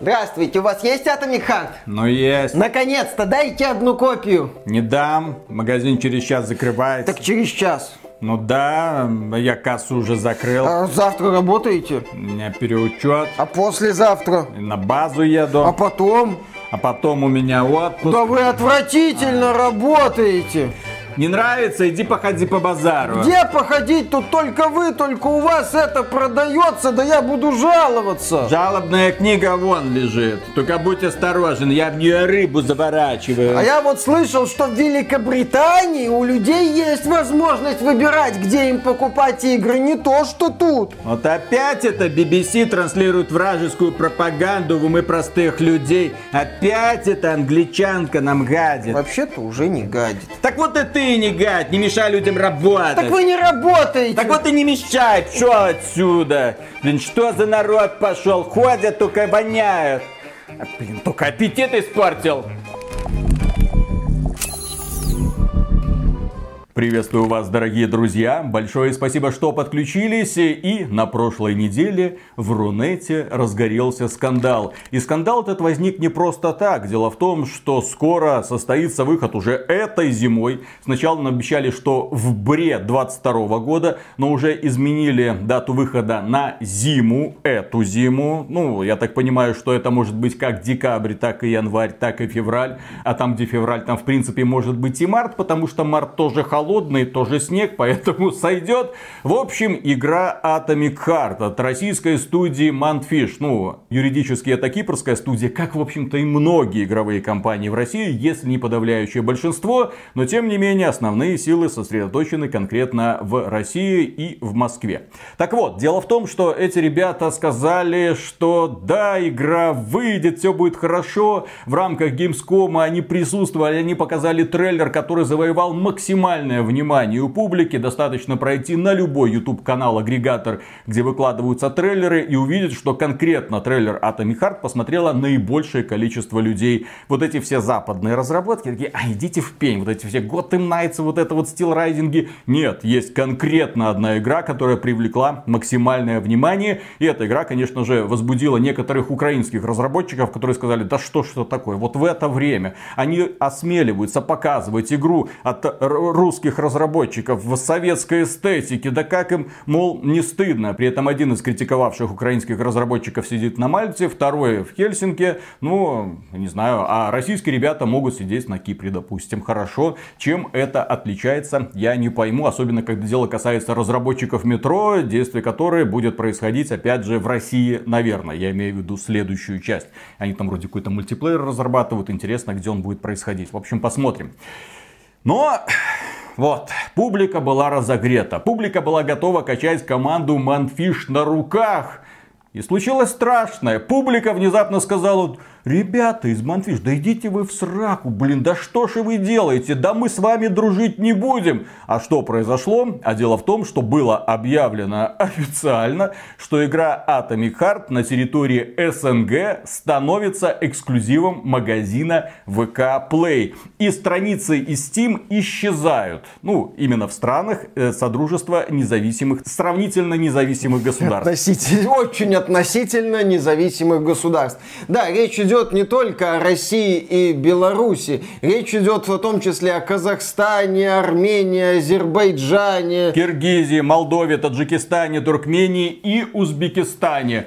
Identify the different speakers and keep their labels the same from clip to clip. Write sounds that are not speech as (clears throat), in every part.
Speaker 1: Здравствуйте, у вас есть Atomic Heart?
Speaker 2: Ну есть.
Speaker 1: Наконец-то, дайте одну копию.
Speaker 2: Не дам, магазин через час закрывается.
Speaker 1: Так через час.
Speaker 2: Ну да, я кассу уже закрыл.
Speaker 1: А завтра работаете?
Speaker 2: У меня переучет.
Speaker 1: А послезавтра?
Speaker 2: На базу еду.
Speaker 1: А потом?
Speaker 2: А потом у меня отпуск.
Speaker 1: Да вы отвратительно работаете.
Speaker 2: Не нравится? Иди походи по базару.
Speaker 1: Где походить? Тут только вы, только у вас это продается, да я буду жаловаться.
Speaker 2: Жалобная книга вон лежит. Только будь осторожен, я в нее рыбу заворачиваю.
Speaker 1: А я вот слышал, что в Великобритании у людей есть возможность выбирать, где им покупать игры, не то, что тут.
Speaker 2: Вот опять это BBC транслирует вражескую пропаганду в умы простых людей. Опять это англичанка нам гадит.
Speaker 1: Вообще-то уже не гадит.
Speaker 2: Так вот и ты не гад, не мешай людям работать.
Speaker 1: Так вы не работаете.
Speaker 2: Так вот и не мешай, что отсюда? Блин, что за народ пошел? Ходят, только воняют. А, блин, только аппетит испортил. Приветствую вас, дорогие друзья. Большое спасибо, что подключились. И на прошлой неделе в Рунете разгорелся скандал. И скандал этот возник не просто так. Дело в том, что скоро состоится выход уже этой зимой. Сначала нам обещали, что в бре 22 года, но уже изменили дату выхода на зиму, эту зиму. Ну, я так понимаю, что это может быть как декабрь, так и январь, так и февраль. А там, где февраль, там в принципе может быть и март, потому что март тоже холодный холодный, тоже снег, поэтому сойдет. В общем, игра Atomic Heart от российской студии Mantfish. Ну, юридически это кипрская студия, как, в общем-то, и многие игровые компании в России, если не подавляющее большинство. Но, тем не менее, основные силы сосредоточены конкретно в России и в Москве. Так вот, дело в том, что эти ребята сказали, что да, игра выйдет, все будет хорошо. В рамках Gamescom они присутствовали, они показали трейлер, который завоевал максимальное у публики. Достаточно пройти на любой YouTube канал агрегатор, где выкладываются трейлеры и увидеть, что конкретно трейлер Atomic Heart посмотрело наибольшее количество людей. Вот эти все западные разработки такие, а идите в пень, вот эти все Gotham Knights, вот это вот стил райдинги. Нет, есть конкретно одна игра, которая привлекла максимальное внимание. И эта игра, конечно же, возбудила некоторых украинских разработчиков, которые сказали, да что что такое, вот в это время они осмеливаются показывать игру от русских русских разработчиков в советской эстетике. Да как им, мол, не стыдно. При этом один из критиковавших украинских разработчиков сидит на Мальте, второй в Хельсинки. Ну, не знаю, а российские ребята могут сидеть на Кипре, допустим. Хорошо. Чем это отличается, я не пойму. Особенно, когда дело касается разработчиков метро, действие которое будет происходить, опять же, в России, наверное. Я имею в виду следующую часть. Они там вроде какой-то мультиплеер разрабатывают. Интересно, где он будет происходить. В общем, посмотрим. Но вот, публика была разогрета. Публика была готова качать команду Манфиш на руках. И случилось страшное. Публика внезапно сказала, Ребята из Манфиш, да идите вы в сраку, блин, да что же вы делаете? Да мы с вами дружить не будем. А что произошло? А дело в том, что было объявлено официально, что игра Atomic Heart на территории СНГ становится эксклюзивом магазина VK Play. И страницы из Steam исчезают. Ну, именно в странах э, Содружества независимых, сравнительно независимых государств.
Speaker 1: Относительно, очень относительно независимых государств. Да, речь идет идет не только о России и Беларуси. Речь идет в том числе о Казахстане, Армении, Азербайджане.
Speaker 2: Киргизии, Молдове, Таджикистане, Туркмении и Узбекистане.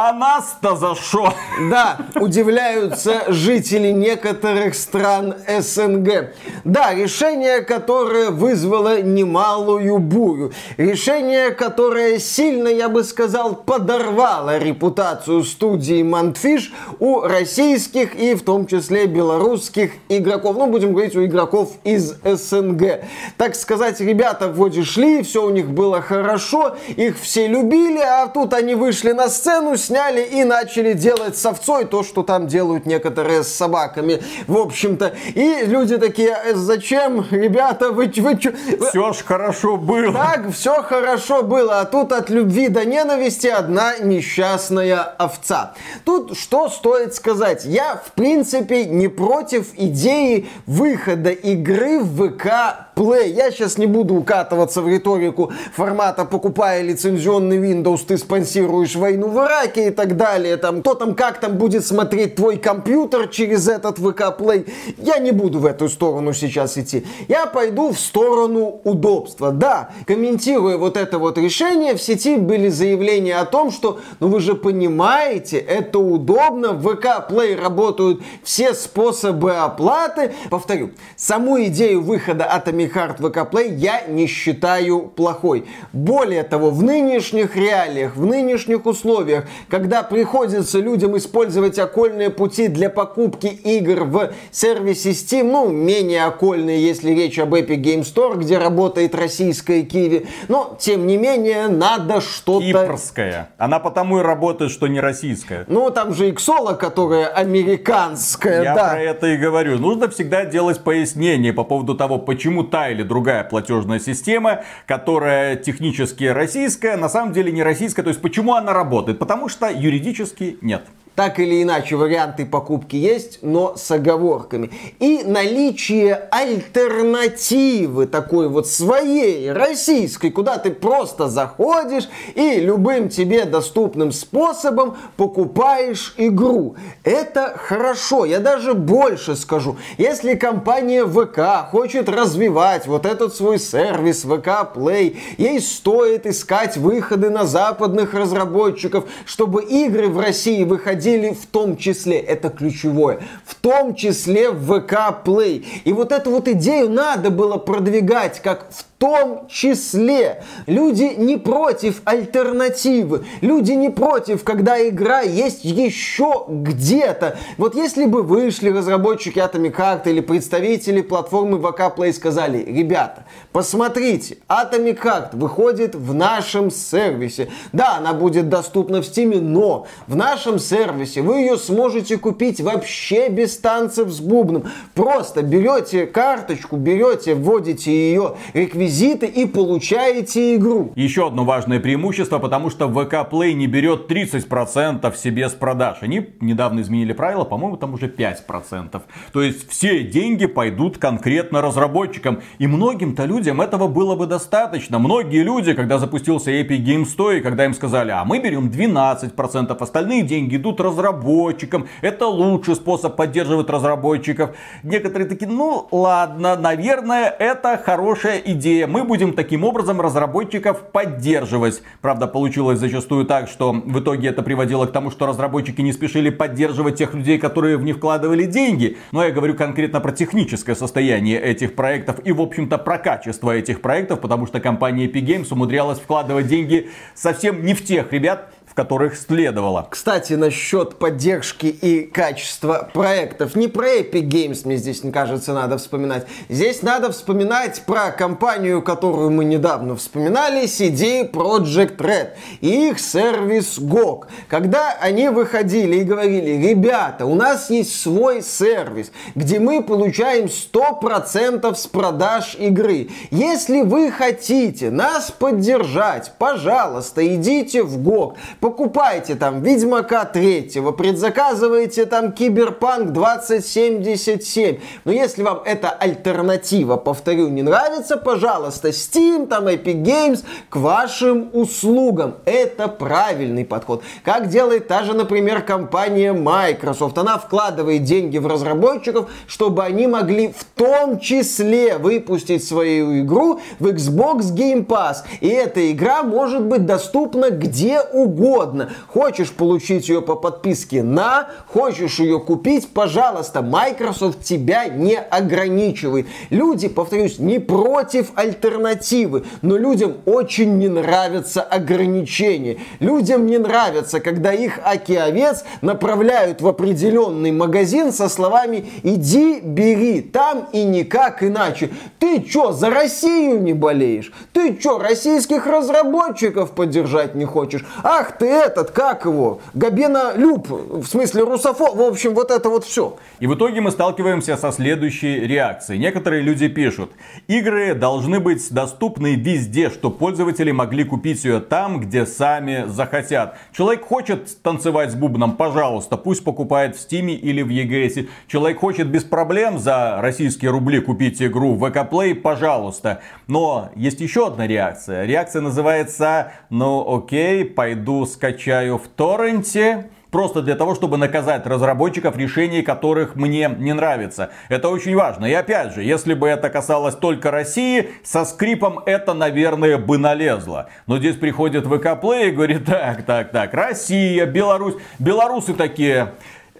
Speaker 2: А нас-то за что?
Speaker 1: Да, удивляются жители некоторых стран СНГ. Да, решение, которое вызвало немалую бурю. Решение, которое сильно, я бы сказал, подорвало репутацию студии Мантфиш у российских и в том числе белорусских игроков. Ну, будем говорить, у игроков из СНГ. Так сказать, ребята вроде шли, все у них было хорошо, их все любили, а тут они вышли на сцену, сняли и начали делать с овцой то, что там делают некоторые с собаками. В общем-то. И люди такие, «Э, зачем, ребята, вы, вы что?
Speaker 2: Все ж хорошо было.
Speaker 1: Так, все хорошо было, а тут от любви до ненависти одна несчастная овца. Тут что стоит сказать? Я, в принципе, не против идеи выхода игры в ВК Play. Я сейчас не буду укатываться в риторику формата «покупая лицензионный Windows, ты спонсируешь войну в Ираке» и так далее. Там, кто там, как там будет смотреть твой компьютер через этот ВК Play. Я не буду в эту сторону сейчас идти. Я пойду в сторону удобства. Да, комментируя вот это вот решение, в сети были заявления о том, что, ну вы же понимаете, это удобно, в ВК Play работают все способы оплаты. Повторю, саму идею выхода Atomic Heart VK Play я не считаю плохой. Более того, в нынешних реалиях, в нынешних условиях, когда приходится людям использовать окольные пути для покупки игр в сервисе Steam, ну, менее окольные, если речь об Epic Game Store, где работает российская Киви, но, тем не менее, надо что-то...
Speaker 2: Кипрская. Она потому и работает, что не российская.
Speaker 1: Ну, там же Иксола, которая американская,
Speaker 2: Я
Speaker 1: да.
Speaker 2: про это и говорю. Нужно всегда делать пояснение по поводу того, почему та или другая платежная система, которая технически российская, на самом деле не российская. То есть почему она работает? Потому что юридически нет.
Speaker 1: Так или иначе, варианты покупки есть, но с оговорками. И наличие альтернативы такой вот своей, российской, куда ты просто заходишь и любым тебе доступным способом покупаешь игру. Это хорошо. Я даже больше скажу. Если компания ВК хочет развивать вот этот свой сервис ВК Play, ей стоит искать выходы на западных разработчиков, чтобы игры в России выходили в том числе, это ключевое, в том числе в ВК Play. И вот эту вот идею надо было продвигать как в том числе. Люди не против альтернативы. Люди не против, когда игра есть еще где-то. Вот если бы вышли разработчики Atomic Heart или представители платформы VK Play сказали, ребята, посмотрите, Atomic Heart выходит в нашем сервисе. Да, она будет доступна в Steam, но в нашем сервисе вы ее сможете купить вообще без танцев с бубном. Просто берете карточку, берете, вводите ее реквизиты реквизиты и получаете игру.
Speaker 2: Еще одно важное преимущество, потому что VK Play не берет 30% себе с продаж. Они недавно изменили правила, по-моему, там уже 5%. То есть все деньги пойдут конкретно разработчикам. И многим-то людям этого было бы достаточно. Многие люди, когда запустился Epic Game Store, когда им сказали, а мы берем 12%, остальные деньги идут разработчикам. Это лучший способ поддерживать разработчиков. Некоторые такие, ну ладно, наверное, это хорошая идея мы будем таким образом разработчиков поддерживать. Правда, получилось зачастую так, что в итоге это приводило к тому, что разработчики не спешили поддерживать тех людей, которые в них вкладывали деньги. Но я говорю конкретно про техническое состояние этих проектов и, в общем-то, про качество этих проектов, потому что компания Epic Games умудрялась вкладывать деньги совсем не в тех ребят, которых следовало.
Speaker 1: Кстати, насчет поддержки и качества проектов. Не про Epic Games мне здесь, не кажется, надо вспоминать. Здесь надо вспоминать про компанию, которую мы недавно вспоминали, CD Project Red и их сервис GOG. Когда они выходили и говорили, ребята, у нас есть свой сервис, где мы получаем 100% с продаж игры. Если вы хотите нас поддержать, пожалуйста, идите в GOG, покупайте там Ведьмака 3, предзаказываете там Киберпанк 2077. Но если вам эта альтернатива, повторю, не нравится, пожалуйста, Steam, там Epic Games к вашим услугам. Это правильный подход. Как делает та же, например, компания Microsoft. Она вкладывает деньги в разработчиков, чтобы они могли в том числе выпустить свою игру в Xbox Game Pass. И эта игра может быть доступна где угодно угодно. Хочешь получить ее по подписке на, хочешь ее купить, пожалуйста, Microsoft тебя не ограничивает. Люди, повторюсь, не против альтернативы, но людям очень не нравятся ограничения. Людям не нравится, когда их аки-овец направляют в определенный магазин со словами «иди, бери, там и никак иначе». Ты чё, за Россию не болеешь? Ты чё, российских разработчиков поддержать не хочешь? Ах ты этот, как его, Габена Люб, в смысле русофоб, в общем, вот это вот все.
Speaker 2: И в итоге мы сталкиваемся со следующей реакцией. Некоторые люди пишут, игры должны быть доступны везде, чтобы пользователи могли купить ее там, где сами захотят. Человек хочет танцевать с бубном, пожалуйста, пусть покупает в Стиме или в EGS. Человек хочет без проблем за российские рубли купить игру в VK Play, пожалуйста. Но есть еще одна реакция. Реакция называется, ну окей, пойду скачаю в торренте Просто для того, чтобы наказать разработчиков решений, которых мне не нравится. Это очень важно. И опять же, если бы это касалось только России, со скрипом это, наверное, бы налезло. Но здесь приходит ВК Play и говорит, так, так, так, Россия, Беларусь. Белорусы такие,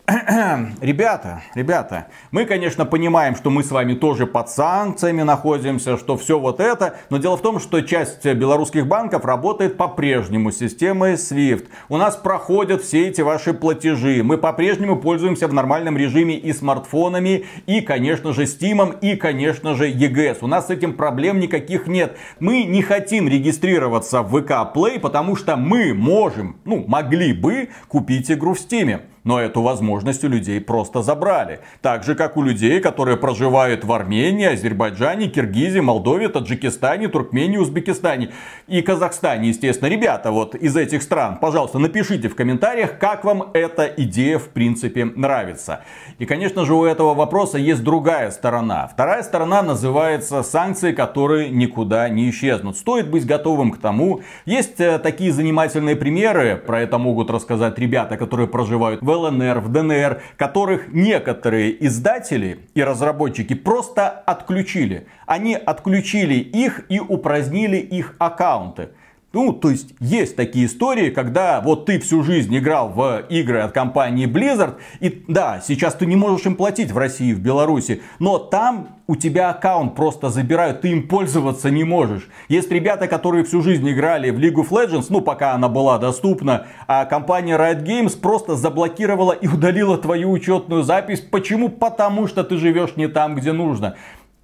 Speaker 2: (clears throat) ребята, ребята, мы, конечно, понимаем, что мы с вами тоже под санкциями находимся, что все вот это, но дело в том, что часть белорусских банков работает по-прежнему системой SWIFT. У нас проходят все эти ваши платежи, мы по-прежнему пользуемся в нормальном режиме и смартфонами, и, конечно же, Steam, и, конечно же, EGS. У нас с этим проблем никаких нет. Мы не хотим регистрироваться в VK Play, потому что мы можем, ну, могли бы купить игру в Steam. Но эту возможность у людей просто забрали. Так же, как у людей, которые проживают в Армении, Азербайджане, Киргизии, Молдове, Таджикистане, Туркмении, Узбекистане и Казахстане, естественно. Ребята, вот из этих стран, пожалуйста, напишите в комментариях, как вам эта идея в принципе нравится. И, конечно же, у этого вопроса есть другая сторона. Вторая сторона называется санкции, которые никуда не исчезнут. Стоит быть готовым к тому. Есть э, такие занимательные примеры, про это могут рассказать ребята, которые проживают в ЛНР, в ДНР, которых некоторые издатели и разработчики просто отключили. Они отключили их и упразднили их аккаунты. Ну, то есть, есть такие истории, когда вот ты всю жизнь играл в игры от компании Blizzard, и да, сейчас ты не можешь им платить в России, в Беларуси, но там у тебя аккаунт просто забирают, ты им пользоваться не можешь. Есть ребята, которые всю жизнь играли в League of Legends, ну, пока она была доступна, а компания Riot Games просто заблокировала и удалила твою учетную запись. Почему? Потому что ты живешь не там, где нужно.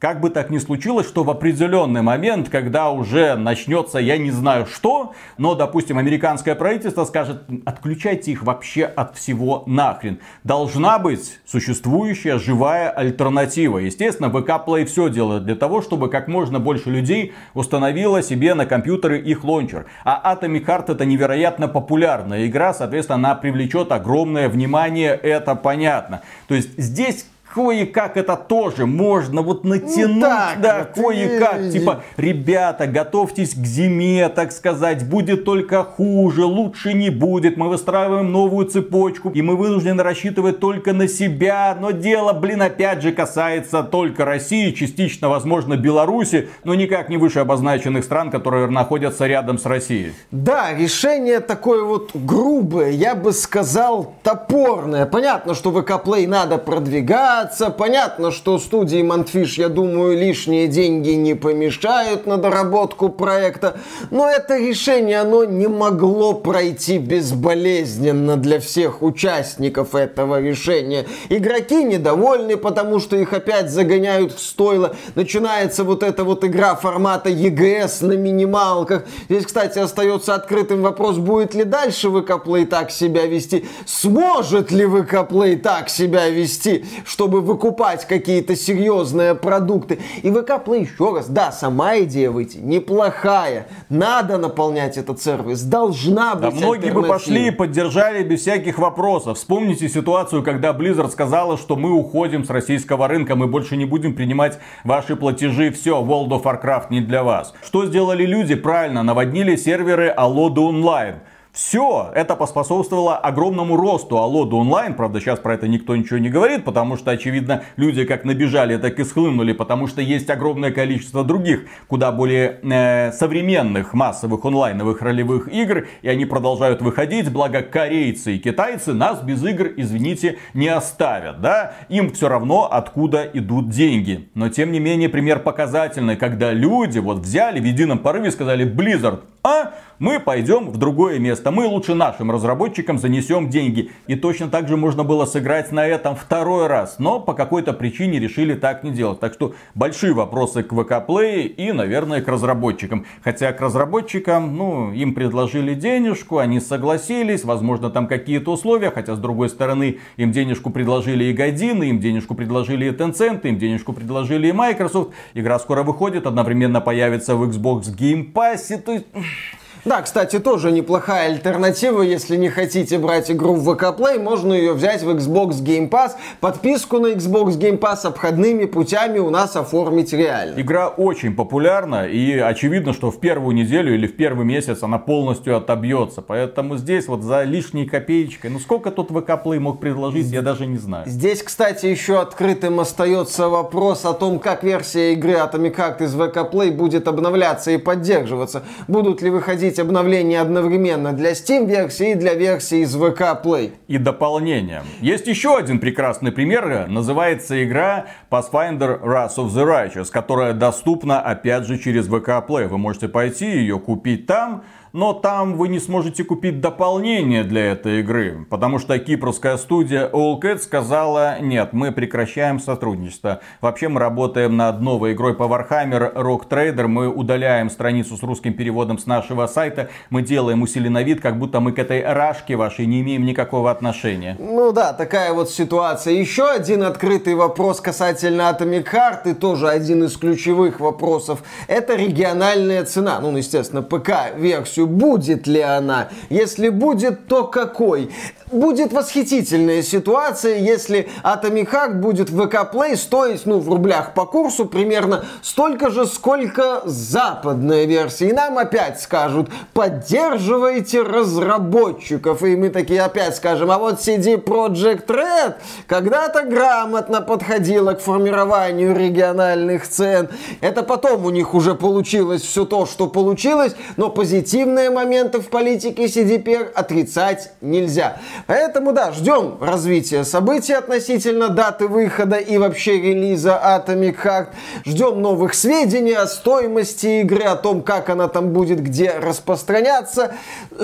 Speaker 2: Как бы так ни случилось, что в определенный момент, когда уже начнется я не знаю что, но, допустим, американское правительство скажет, отключайте их вообще от всего нахрен. Должна быть существующая живая альтернатива. Естественно, VK Play все делает для того, чтобы как можно больше людей установило себе на компьютеры их лончер. А Atomic Heart это невероятно популярная игра, соответственно, она привлечет огромное внимание, это понятно. То есть здесь кое-как это тоже можно вот натянуть, ну, так, да, вот кое-как. И... Типа, ребята, готовьтесь к зиме, так сказать, будет только хуже, лучше не будет. Мы выстраиваем новую цепочку, и мы вынуждены рассчитывать только на себя. Но дело, блин, опять же касается только России, частично, возможно, Беларуси, но никак не выше обозначенных стран, которые находятся рядом с Россией.
Speaker 1: Да, решение такое вот грубое, я бы сказал, топорное. Понятно, что ВК Play надо продвигать, развиваться. Понятно, что студии Mundfish, я думаю, лишние деньги не помешают на доработку проекта. Но это решение, оно не могло пройти безболезненно для всех участников этого решения. Игроки недовольны, потому что их опять загоняют в стойло. Начинается вот эта вот игра формата EGS на минималках. Здесь, кстати, остается открытым вопрос, будет ли дальше ВК так себя вести. Сможет ли ВК так себя вести, чтобы чтобы выкупать какие-то серьезные продукты. И ВК Play, еще раз, да, сама идея выйти неплохая. Надо наполнять этот сервис, должна быть
Speaker 2: Да многие бы пошли и поддержали без всяких вопросов. Вспомните ситуацию, когда Blizzard сказала, что мы уходим с российского рынка, мы больше не будем принимать ваши платежи, все, World of Warcraft не для вас. Что сделали люди? Правильно, наводнили серверы Allodo Online. Все это поспособствовало огромному росту Алода онлайн. Правда, сейчас про это никто ничего не говорит, потому что, очевидно, люди как набежали, так и схлынули, потому что есть огромное количество других, куда более э, современных массовых онлайновых ролевых игр, и они продолжают выходить, благо корейцы и китайцы нас без игр, извините, не оставят, да? Им все равно, откуда идут деньги. Но, тем не менее, пример показательный, когда люди вот взяли в едином порыве и сказали, Blizzard, а мы пойдем в другое место. Мы лучше нашим разработчикам занесем деньги. И точно так же можно было сыграть на этом второй раз. Но по какой-то причине решили так не делать. Так что большие вопросы к VK Play и, наверное, к разработчикам. Хотя к разработчикам, ну, им предложили денежку, они согласились. Возможно, там какие-то условия. Хотя, с другой стороны, им денежку предложили и Годины, им денежку предложили и Tencent, им денежку предложили и Microsoft. Игра скоро выходит, одновременно появится в Xbox Game Pass. То есть...
Speaker 1: Да, кстати, тоже неплохая альтернатива, если не хотите брать игру в VK Play, можно ее взять в Xbox Game Pass. Подписку на Xbox Game Pass обходными путями у нас оформить реально.
Speaker 2: Игра очень популярна, и очевидно, что в первую неделю или в первый месяц она полностью отобьется. Поэтому здесь вот за лишней копеечкой, ну сколько тут VK Play мог предложить, я даже не знаю.
Speaker 1: Здесь, кстати, еще открытым остается вопрос о том, как версия игры Atomic Heart из VK Play будет обновляться и поддерживаться. Будут ли выходить выходить обновления одновременно для Steam версии и для версии из VK Play.
Speaker 2: И дополнение. Есть еще один прекрасный пример. Называется игра Pathfinder Wrath of the Righteous, которая доступна опять же через VK Play. Вы можете пойти ее купить там но там вы не сможете купить дополнение для этой игры, потому что кипрская студия Allcat сказала, нет, мы прекращаем сотрудничество. Вообще мы работаем над новой игрой по Warhammer Rock Trader, мы удаляем страницу с русским переводом с нашего сайта, мы делаем усиленный вид, как будто мы к этой рашке вашей не имеем никакого отношения.
Speaker 1: Ну да, такая вот ситуация. Еще один открытый вопрос касательно Atomic Heart, и тоже один из ключевых вопросов, это региональная цена. Ну, естественно, ПК-версию будет ли она. Если будет, то какой будет восхитительная ситуация, если Atomic Heart будет в VK Play стоить, ну, в рублях по курсу примерно столько же, сколько западная версия. И нам опять скажут, поддерживайте разработчиков. И мы такие опять скажем, а вот CD Project Red когда-то грамотно подходила к формированию региональных цен. Это потом у них уже получилось все то, что получилось, но позитивные моменты в политике CDPR отрицать нельзя. Поэтому, да, ждем развития событий относительно даты выхода и вообще релиза Atomic Heart. Ждем новых сведений о стоимости игры, о том, как она там будет, где распространяться.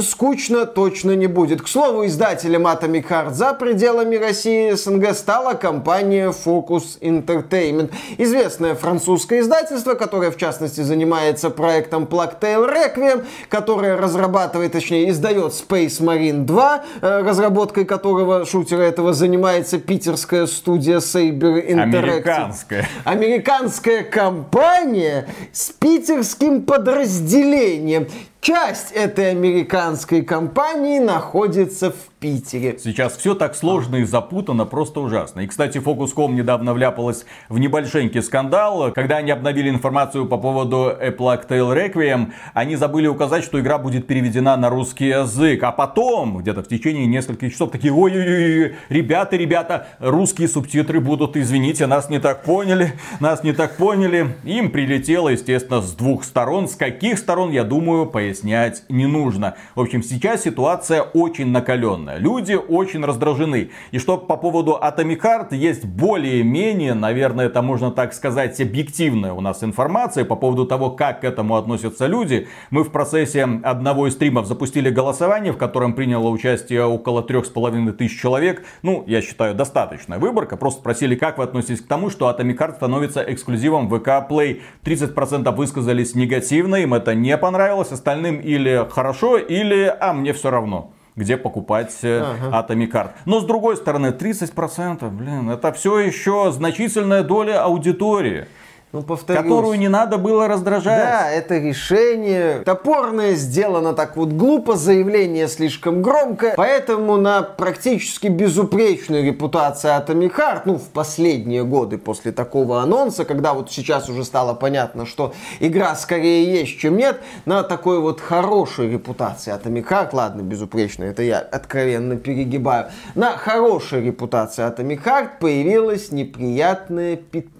Speaker 1: Скучно точно не будет. К слову, издателем Atomic Heart за пределами России и СНГ стала компания Focus Entertainment. Известное французское издательство, которое в частности занимается проектом Plague Tale Requiem, которое разрабатывает, точнее, издает Space Marine 2, разрабатывает разработкой которого шутера этого занимается питерская студия Saber Interactive.
Speaker 2: Американская.
Speaker 1: Американская компания с питерским подразделением. Часть этой американской компании находится в Питере.
Speaker 2: Сейчас все так сложно и запутано, просто ужасно. И, кстати, Focus.com недавно вляпалась в небольшенький скандал. Когда они обновили информацию по поводу A Plague Tale Requiem, они забыли указать, что игра будет переведена на русский язык. А потом, где-то в течение нескольких часов, такие, ой-ой-ой, ребята, ребята, русские субтитры будут, извините, нас не так поняли, нас не так поняли. Им прилетело, естественно, с двух сторон. С каких сторон, я думаю, пояснять не нужно. В общем, сейчас ситуация очень накаленная. Люди очень раздражены. И что по поводу Atomic Heart есть более-менее, наверное, это можно так сказать, объективная у нас информация по поводу того, как к этому относятся люди. Мы в процессе одного из стримов запустили голосование, в котором приняло участие около трех с половиной тысяч человек. Ну, я считаю, достаточная выборка. Просто спросили, как вы относитесь к тому, что Atomic Heart становится эксклюзивом VK Play. 30% высказались негативно, им это не понравилось, остальным или хорошо, или а мне все равно где покупать э, ага. Atomic. Но с другой стороны, 30%, блин, это все еще значительная доля аудитории ну, повторюсь. Которую не надо было раздражать.
Speaker 1: Да, это решение топорное, сделано так вот глупо, заявление слишком громко. Поэтому на практически безупречную репутацию Atomic Heart, ну, в последние годы после такого анонса, когда вот сейчас уже стало понятно, что игра скорее есть, чем нет, на такой вот хорошей репутации Atomic Heart, ладно, безупречно, это я откровенно перегибаю, на хорошей репутации Atomic Heart появилось неприятное пятно.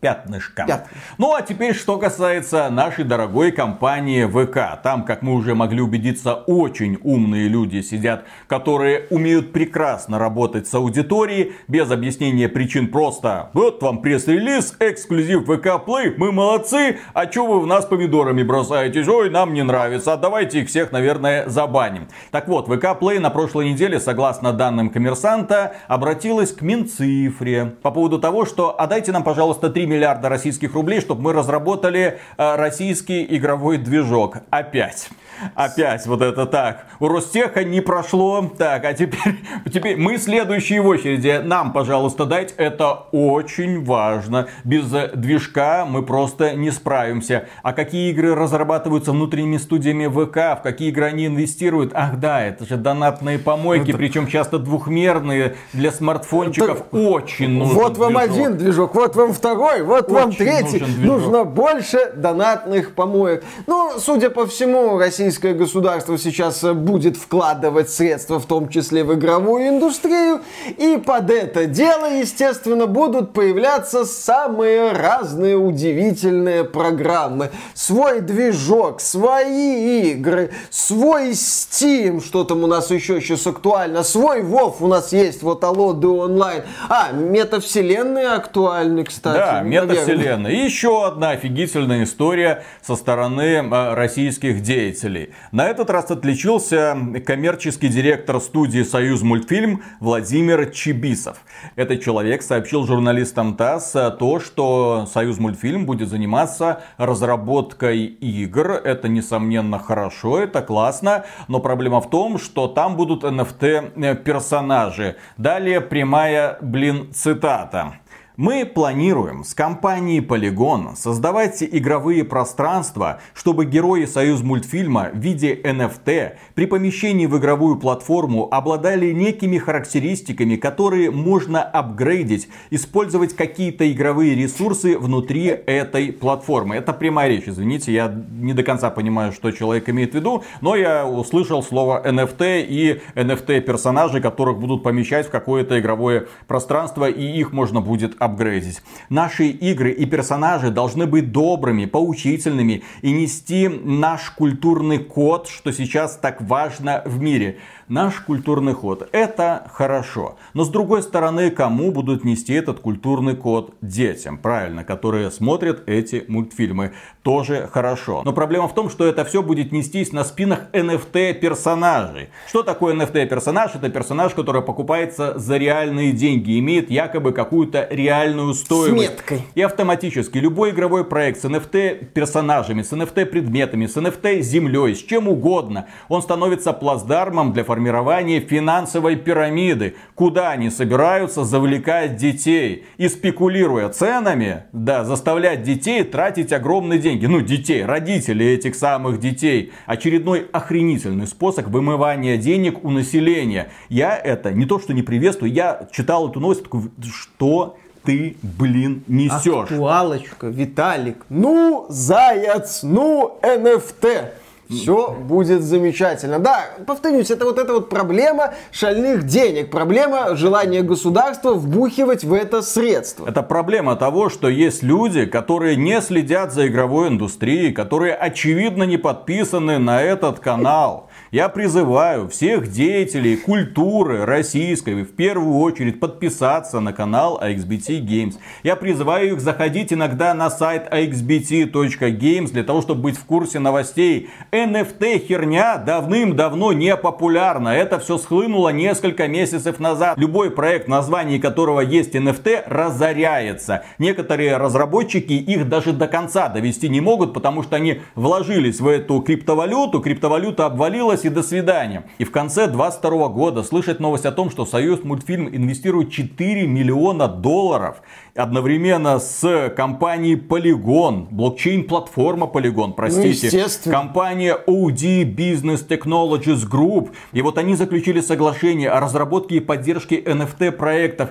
Speaker 2: Пятнышко. Пятнышко. Ну а теперь, что касается нашей дорогой компании ВК. Там, как мы уже могли убедиться, очень умные люди сидят, которые умеют прекрасно работать с аудиторией, без объяснения причин просто. Вот вам пресс-релиз, эксклюзив ВК Play, мы молодцы, а чё вы в нас помидорами бросаетесь? Ой, нам не нравится, а давайте их всех, наверное, забаним. Так вот, ВК Play на прошлой неделе, согласно данным коммерсанта, обратилась к Минцифре по поводу того, что, а дайте нам, пожалуйста, 3 миллиарда российских рублей, чтобы мы разработали э, российский игровой движок. Опять. Опять вот это так. У Ростеха не прошло. Так, а теперь, (laughs) теперь мы следующие в очереди. Нам, пожалуйста, дать. Это очень важно. Без движка мы просто не справимся. А какие игры разрабатываются внутренними студиями ВК? В какие игры они инвестируют? Ах да, это же донатные помойки, это... причем часто двухмерные для смартфончиков. Это... Очень нужен
Speaker 1: Вот вам движок. один движок, вот вам второй, вот очень вам третий. Нужно больше донатных помоек. Ну, судя по всему, Россия российское государство сейчас э, будет вкладывать средства, в том числе в игровую индустрию, и под это дело, естественно, будут появляться самые разные удивительные программы. Свой движок, свои игры, свой Steam, что там у нас еще сейчас актуально, свой WoW у нас есть, вот Алоды онлайн. А, метавселенные актуальны, кстати.
Speaker 2: Да, метавселенная. И еще одна офигительная история со стороны э, российских деятелей зрителей. На этот раз отличился коммерческий директор студии «Союз мультфильм» Владимир Чебисов. Этот человек сообщил журналистам ТАСС то, что «Союз мультфильм» будет заниматься разработкой игр. Это, несомненно, хорошо, это классно, но проблема в том, что там будут NFT-персонажи. Далее прямая, блин, цитата. Мы планируем с компанией Polygon создавать игровые пространства, чтобы герои союз мультфильма в виде NFT при помещении в игровую платформу обладали некими характеристиками, которые можно апгрейдить, использовать какие-то игровые ресурсы внутри этой платформы. Это прямая речь, извините, я не до конца понимаю, что человек имеет в виду, но я услышал слово NFT и NFT персонажи, которых будут помещать в какое-то игровое пространство, и их можно будет апгрейдить. Наши игры и персонажи должны быть добрыми, поучительными и нести наш культурный код, что сейчас так важно в мире наш культурный код. Это хорошо. Но с другой стороны, кому будут нести этот культурный код? Детям, правильно, которые смотрят эти мультфильмы. Тоже хорошо. Но проблема в том, что это все будет нестись на спинах NFT персонажей. Что такое NFT персонаж? Это персонаж, который покупается за реальные деньги, имеет якобы какую-то реальную стоимость.
Speaker 1: С меткой.
Speaker 2: И автоматически любой игровой проект с NFT персонажами, с NFT предметами, с NFT землей, с чем угодно, он становится плацдармом для формирования формирование финансовой пирамиды, куда они собираются завлекать детей. И спекулируя ценами, да, заставлять детей тратить огромные деньги. Ну, детей, родителей этих самых детей. Очередной охренительный способ вымывания денег у населения. Я это не то, что не приветствую, я читал эту новость, такой, что ты, блин, несешь?
Speaker 1: Актуалочка, Виталик. Ну, заяц, ну, NFT все будет замечательно. Да, повторюсь, это вот эта вот проблема шальных денег, проблема желания государства вбухивать в это средства.
Speaker 2: Это проблема того, что есть люди, которые не следят за игровой индустрией, которые очевидно не подписаны на этот канал. Я призываю всех деятелей культуры российской в первую очередь подписаться на канал AXBT Games. Я призываю их заходить иногда на сайт axbt.games для того, чтобы быть в курсе новостей. NFT херня давным-давно не популярна. Это все схлынуло несколько месяцев назад. Любой проект, название которого есть NFT, разоряется. Некоторые разработчики их даже до конца довести не могут, потому что они вложились в эту криптовалюту, криптовалюта обвалилась, случилось и до свидания. И в конце 22 года слышать новость о том, что Союз мультфильм инвестирует 4 миллиона долларов одновременно с компанией Polygon, блокчейн-платформа Polygon, простите,
Speaker 1: ну,
Speaker 2: компания OD Business Technologies Group. И вот они заключили соглашение о разработке и поддержке NFT проектов.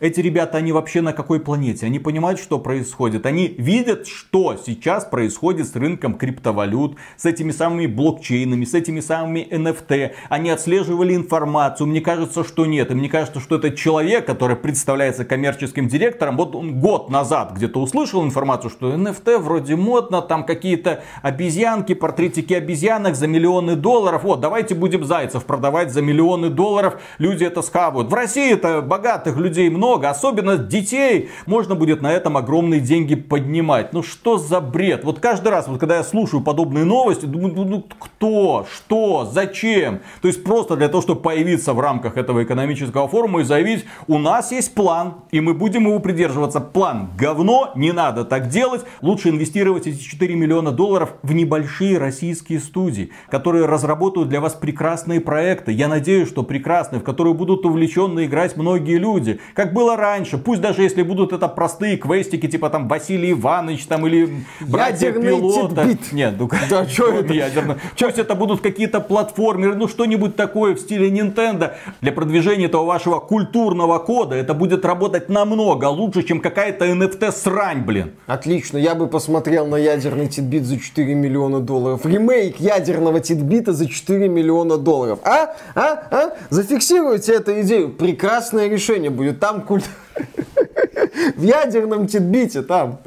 Speaker 2: Эти ребята, они вообще на какой планете? Они понимают, что происходит. Они видят, что сейчас происходит с рынком криптовалют, с этими самыми блокчейнами, с этими самыми NFT. Они отслеживали информацию. Мне кажется, что нет. И мне кажется, что этот человек, который представляется коммерческим директором, вот он год назад где-то услышал информацию, что NFT вроде модно, там какие-то обезьянки, портретики обезьянок за миллионы долларов. Вот, давайте будем зайцев продавать за миллионы долларов. Люди это схавают. В России это богатых людей много много, особенно детей, можно будет на этом огромные деньги поднимать. Ну что за бред? Вот каждый раз, вот когда я слушаю подобные новости, думаю, ну, ну кто, что, зачем? То есть просто для того, чтобы появиться в рамках этого экономического форума и заявить, у нас есть план, и мы будем его придерживаться. План говно, не надо так делать. Лучше инвестировать эти 4 миллиона долларов в небольшие российские студии, которые разработают для вас прекрасные проекты. Я надеюсь, что прекрасные, в которые будут увлеченно играть многие люди. Как было раньше. Пусть даже если будут это простые квестики, типа там Василий Иванович там или братья
Speaker 1: Ядерный
Speaker 2: пилота.
Speaker 1: титбит.
Speaker 2: Нет, ну (laughs)
Speaker 1: Да,
Speaker 2: ну,
Speaker 1: это?
Speaker 2: ядерно. Пусть это будут какие-то платформеры, ну что-нибудь такое в стиле Nintendo. Для продвижения этого вашего культурного кода это будет работать намного лучше, чем какая-то NFT срань, блин.
Speaker 1: Отлично, я бы посмотрел на ядерный титбит за 4 миллиона долларов. Ремейк ядерного титбита за 4 миллиона долларов. А? А? А? Зафиксируйте эту идею. Прекрасное решение будет. Там культ... (laughs) В ядерном титбите там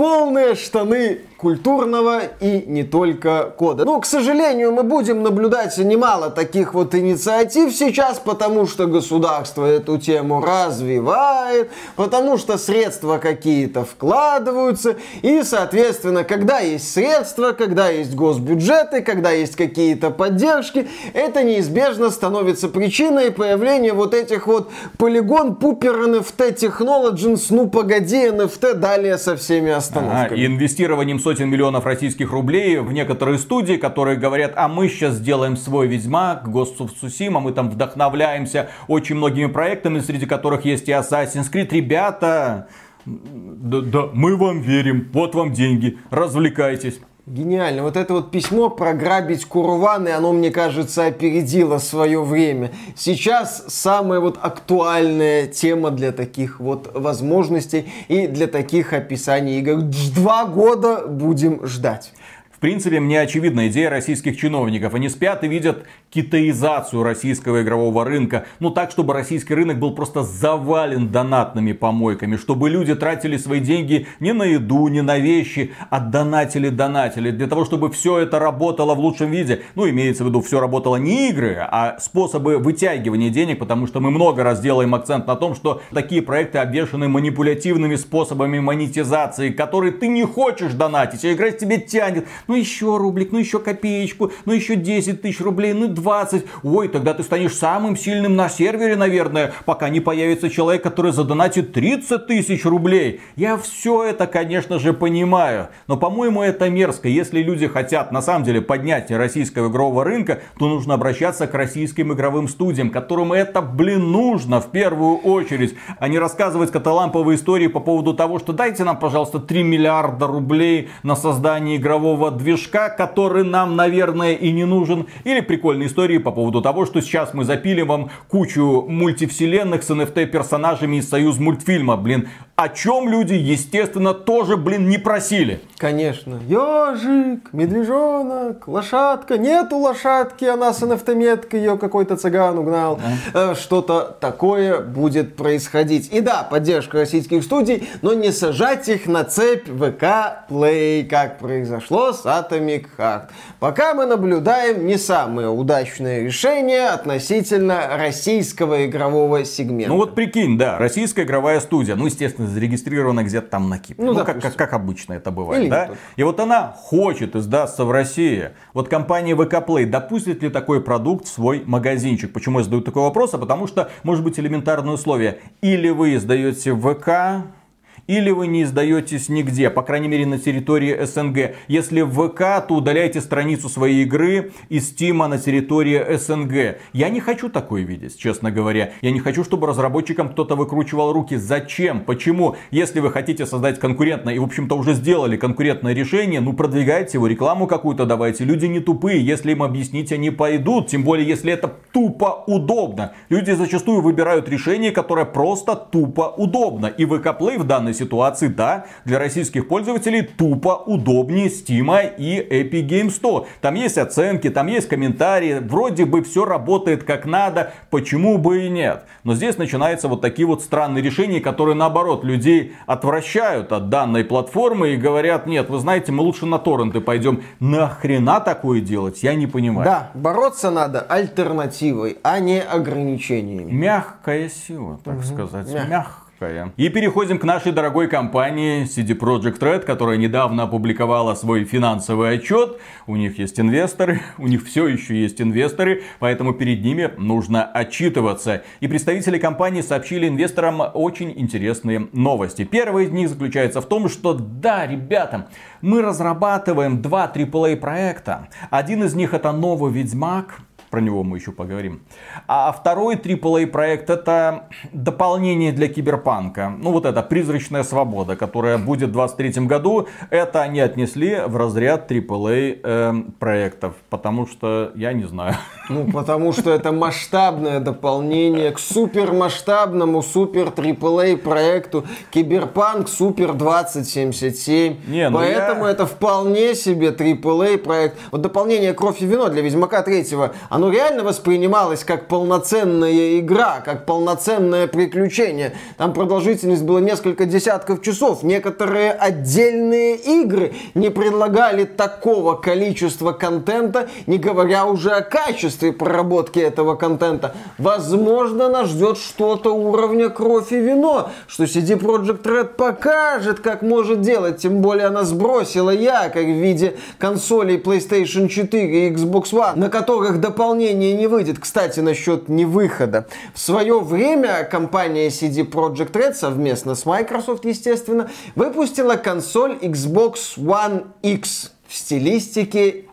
Speaker 1: полные штаны культурного и не только кода. Ну, к сожалению, мы будем наблюдать немало таких вот инициатив сейчас, потому что государство эту тему развивает, потому что средства какие-то вкладываются, и, соответственно, когда есть средства, когда есть госбюджеты, когда есть какие-то поддержки, это неизбежно становится причиной появления вот этих вот полигон пупер NFT Technologies, ну погоди, NFT далее со всеми
Speaker 2: Ага,
Speaker 1: остановками.
Speaker 2: и инвестированием сотен миллионов российских рублей в некоторые студии, которые говорят, а мы сейчас сделаем свой Ведьмак, Ghost of Tsushima, мы там вдохновляемся очень многими проектами, среди которых есть и Assassin's Creed. Ребята, да, да, мы вам верим, вот вам деньги, развлекайтесь.
Speaker 1: Гениально. Вот это вот письмо про грабить курваны, оно, мне кажется, опередило свое время. Сейчас самая вот актуальная тема для таких вот возможностей и для таких описаний игр. Два года будем ждать.
Speaker 2: Принципе, мне очевидна идея российских чиновников. Они спят и видят китаизацию российского игрового рынка. Ну так, чтобы российский рынок был просто завален донатными помойками. Чтобы люди тратили свои деньги не на еду, не на вещи, а донатили-донатили. Для того, чтобы все это работало в лучшем виде. Ну, имеется в виду, все работало не игры, а способы вытягивания денег. Потому что мы много раз делаем акцент на том, что такие проекты обвешаны манипулятивными способами монетизации, которые ты не хочешь донатить, а игра тебе тянет. Ну еще рублик, ну еще копеечку, ну еще 10 тысяч рублей, ну 20. Ой, тогда ты станешь самым сильным на сервере, наверное, пока не появится человек, который задонатит 30 тысяч рублей. Я все это, конечно же, понимаю. Но, по-моему, это мерзко. Если люди хотят, на самом деле, поднятия российского игрового рынка, то нужно обращаться к российским игровым студиям, которым это, блин, нужно в первую очередь, а не рассказывать каталамповые истории по поводу того, что дайте нам, пожалуйста, 3 миллиарда рублей на создание игрового движка, который нам, наверное, и не нужен. Или прикольные истории по поводу того, что сейчас мы запилим вам кучу мультивселенных с NFT персонажами из союз мультфильма. Блин, о чем люди, естественно, тоже, блин, не просили.
Speaker 1: Конечно. Ежик, медвежонок, лошадка. Нету лошадки, она с NFT-меткой, ее какой-то цыган угнал. Э, Что-то такое будет происходить. И да, поддержка российских студий, но не сажать их на цепь ВК Play, как произошло с Atomic Heart. Пока мы наблюдаем не самое удачное решение относительно российского игрового сегмента.
Speaker 2: Ну вот прикинь, да, российская игровая студия, ну, естественно, зарегистрирована где-то там на Кипре.
Speaker 1: Ну,
Speaker 2: Ну, как, как, как обычно это бывает,
Speaker 1: Или
Speaker 2: да? И вот она хочет издаться в России. Вот компания VK Play допустит ли такой продукт в свой магазинчик? Почему я задаю такой вопрос? А потому что может быть элементарное условие. Или вы издаете в ВК, или вы не издаетесь нигде, по крайней мере на территории СНГ. Если в ВК, то удаляйте страницу своей игры из Стима на территории СНГ. Я не хочу такое видеть, честно говоря. Я не хочу, чтобы разработчикам кто-то выкручивал руки. Зачем? Почему? Если вы хотите создать конкурентное, и в общем-то уже сделали конкурентное решение, ну продвигайте его, рекламу какую-то давайте. Люди не тупые, если им объяснить, они пойдут. Тем более, если это тупо удобно. Люди зачастую выбирают решение, которое просто тупо удобно. И VK Play в данной ситуации, да, для российских пользователей тупо удобнее Steam и Epic Games 100. Там есть оценки, там есть комментарии, вроде бы все работает как надо, почему бы и нет. Но здесь начинаются вот такие вот странные решения, которые наоборот людей отвращают от данной платформы и говорят, нет, вы знаете, мы лучше на торренты пойдем. Нахрена такое делать, я не понимаю.
Speaker 1: Да, бороться надо альтернативой, а не ограничениями.
Speaker 2: Мягкая сила, так угу. сказать. Мягкая Мягкая. И переходим к нашей дорогой компании CD Projekt Red, которая недавно опубликовала свой финансовый отчет. У них есть инвесторы, (laughs) у них все еще есть инвесторы, поэтому перед ними нужно отчитываться. И представители компании сообщили инвесторам очень интересные новости. Первая из них заключается в том, что да, ребята, мы разрабатываем два AAA проекта. Один из них это новый Ведьмак, про него мы еще поговорим. А второй AAA проект это дополнение для киберпанка. Ну вот это призрачная свобода, которая будет в 2023 году. Это они отнесли в разряд AAA э, проектов. Потому что я не знаю.
Speaker 1: Ну потому что это масштабное дополнение к супер масштабному супер AAA проекту Киберпанк Супер 2077. Не, ну Поэтому я... это вполне себе AAA проект. Вот дополнение Кровь и вино для Ведьмака 3 оно реально воспринималось как полноценная игра, как полноценное приключение. Там продолжительность была несколько десятков часов. Некоторые отдельные игры не предлагали такого количества контента, не говоря уже о качестве проработки этого контента. Возможно, нас ждет что-то уровня кровь и вино, что CD Projekt Red покажет, как может делать. Тем более она сбросила я, как в виде консолей PlayStation 4 и Xbox One, на которых дополнительно дополнение не выйдет. Кстати, насчет невыхода. В свое время компания CD Projekt Red совместно с Microsoft, естественно, выпустила консоль Xbox One X в стилистике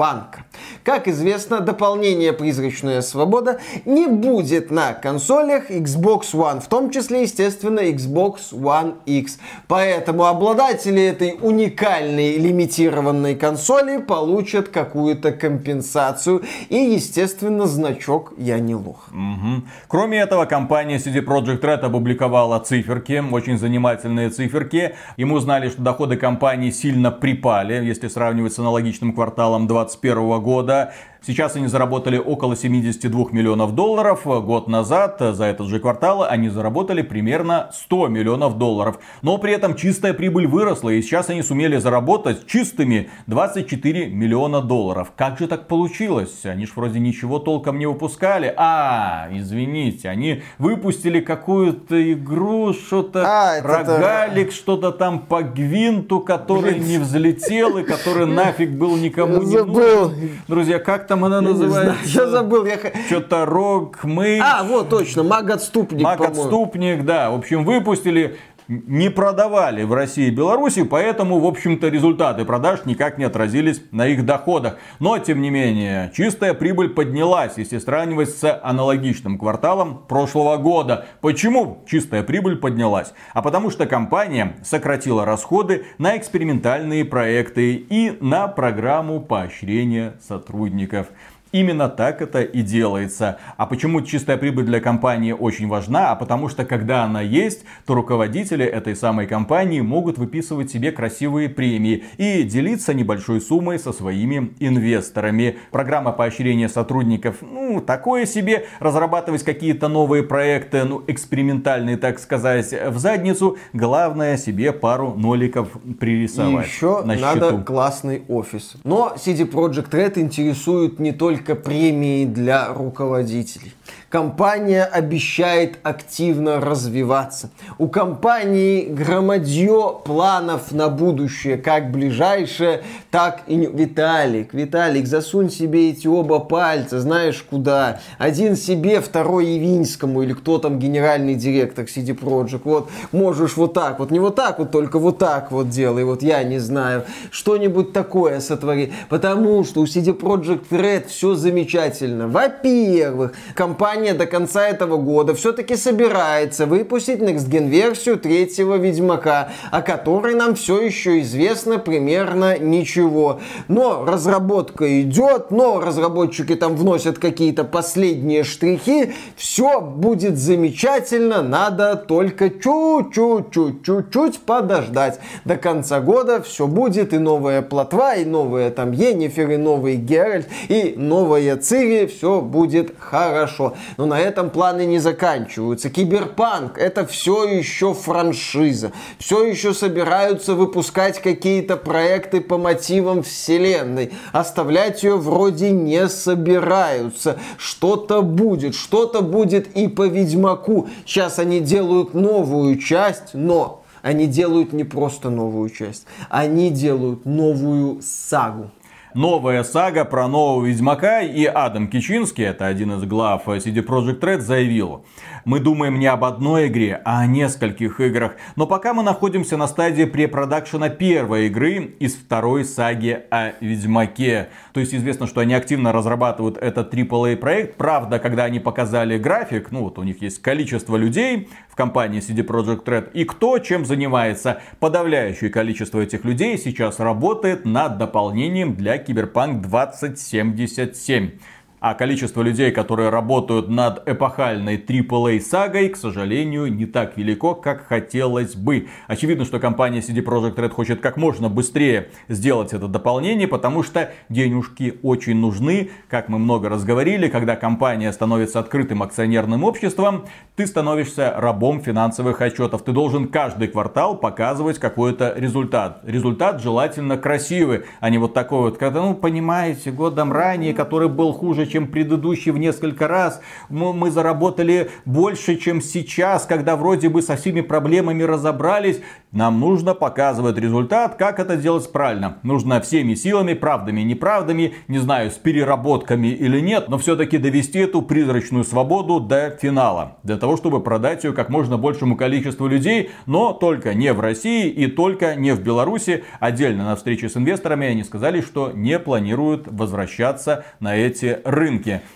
Speaker 1: киберпанка. Как известно, дополнение «Призрачная свобода» не будет на консолях Xbox One, в том числе, естественно, Xbox One X. Поэтому обладатели этой уникальной лимитированной консоли получат какую-то компенсацию и, естественно, значок «Я не лох».
Speaker 2: Угу. Кроме этого, компания CD Projekt Red опубликовала циферки, очень занимательные циферки. И мы узнали, что доходы компании сильно припали, если сравнивать с аналогичным кварталом 2021 года. Сейчас они заработали около 72 миллионов долларов. Год назад за этот же квартал они заработали примерно 100 миллионов долларов. Но при этом чистая прибыль выросла. И сейчас они сумели заработать чистыми 24 миллиона долларов. Как же так получилось? Они ж вроде ничего толком не выпускали. А, извините, они выпустили какую-то игру, что-то а, рогалик, это... что-то там по гвинту, который Блин. не взлетел и который (laughs) нафиг был никому не нужен. Друзья, как там она называется?
Speaker 1: Я забыл. Я...
Speaker 2: Что-то Рок, Мэй.
Speaker 1: А, вот точно, Маг-отступник.
Speaker 2: Маг-отступник, да. В общем, выпустили не продавали в России и Беларуси, поэтому, в общем-то, результаты продаж никак не отразились на их доходах. Но, тем не менее, чистая прибыль поднялась, если сравнивать с аналогичным кварталом прошлого года. Почему чистая прибыль поднялась? А потому что компания сократила расходы на экспериментальные проекты и на программу поощрения сотрудников. Именно так это и делается. А почему чистая прибыль для компании очень важна? А потому что когда она есть, то руководители этой самой компании могут выписывать себе красивые премии и делиться небольшой суммой со своими инвесторами. Программа поощрения сотрудников, ну, такое себе. Разрабатывать какие-то новые проекты, ну, экспериментальные, так сказать, в задницу. Главное себе пару ноликов пририсовать.
Speaker 1: И еще
Speaker 2: на
Speaker 1: надо счету. классный офис. Но CD Projekt Red интересует не только только премии для руководителей. Компания обещает активно развиваться. У компании громадье планов на будущее, как ближайшее, так и... Виталик, Виталик, засунь себе эти оба пальца, знаешь куда. Один себе, второй Явинскому, или кто там генеральный директор CD Projekt. Вот, можешь вот так вот, не вот так вот, только вот так вот делай, вот я не знаю. Что-нибудь такое сотвори. Потому что у CD Projekt Red все замечательно. Во-первых, компания компания до конца этого года все-таки собирается выпустить Next Gen версию третьего Ведьмака, о которой нам все еще известно примерно ничего. Но разработка идет, но разработчики там вносят какие-то последние штрихи, все будет замечательно, надо только чуть-чуть-чуть-чуть подождать. До конца года все будет, и новая плотва, и новая там Енифер, и новый Геральт, и новая Цири, все будет хорошо. Но на этом планы не заканчиваются. Киберпанк это все еще франшиза. Все еще собираются выпускать какие-то проекты по мотивам вселенной. Оставлять ее вроде не собираются. Что-то будет, что-то будет и по Ведьмаку. Сейчас они делают новую часть, но они делают не просто новую часть, они делают новую сагу
Speaker 2: новая сага про нового Ведьмака, и Адам Кичинский, это один из глав CD Projekt Red, заявил, мы думаем не об одной игре, а о нескольких играх. Но пока мы находимся на стадии препродакшена первой игры из второй саги о Ведьмаке. То есть известно, что они активно разрабатывают этот AAA проект. Правда, когда они показали график, ну вот у них есть количество людей в компании CD Projekt Red и кто чем занимается. Подавляющее количество этих людей сейчас работает над дополнением для Cyberpunk 2077. А количество людей, которые работают над эпохальной AAA сагой, к сожалению, не так велико, как хотелось бы. Очевидно, что компания CD Projekt Red хочет как можно быстрее сделать это дополнение, потому что денежки очень нужны. Как мы много раз говорили, когда компания становится открытым акционерным обществом, ты становишься рабом финансовых отчетов. Ты должен каждый квартал показывать какой-то результат. Результат желательно красивый, а не вот такой вот, когда, ну, понимаете, годом ранее, который был хуже, чем предыдущий в несколько раз. Мы, заработали больше, чем сейчас, когда вроде бы со всеми проблемами разобрались. Нам нужно показывать результат, как это делать правильно. Нужно всеми силами, правдами, неправдами, не знаю, с переработками или нет, но все-таки довести эту призрачную свободу до финала. Для того, чтобы продать ее как можно большему количеству людей, но только не в России и только не в Беларуси. Отдельно на встрече с инвесторами они сказали, что не планируют возвращаться на эти рынки.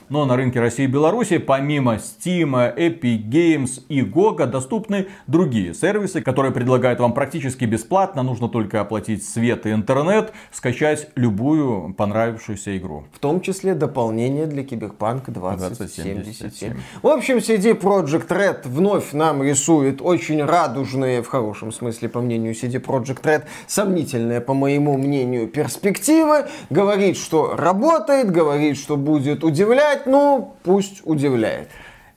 Speaker 2: Но на рынке России и Беларуси помимо Steam, Epic Games и GOG доступны другие сервисы, которые предлагают вам практически бесплатно. Нужно только оплатить свет и интернет, скачать любую понравившуюся игру.
Speaker 1: В том числе дополнение для Киберпанк 2077. В общем, CD Project Red вновь нам рисует очень радужные, в хорошем смысле, по мнению CD Project Red, сомнительные, по моему мнению, перспективы. Говорит, что работает, говорит, что будет удивлять, ну, пусть удивляет.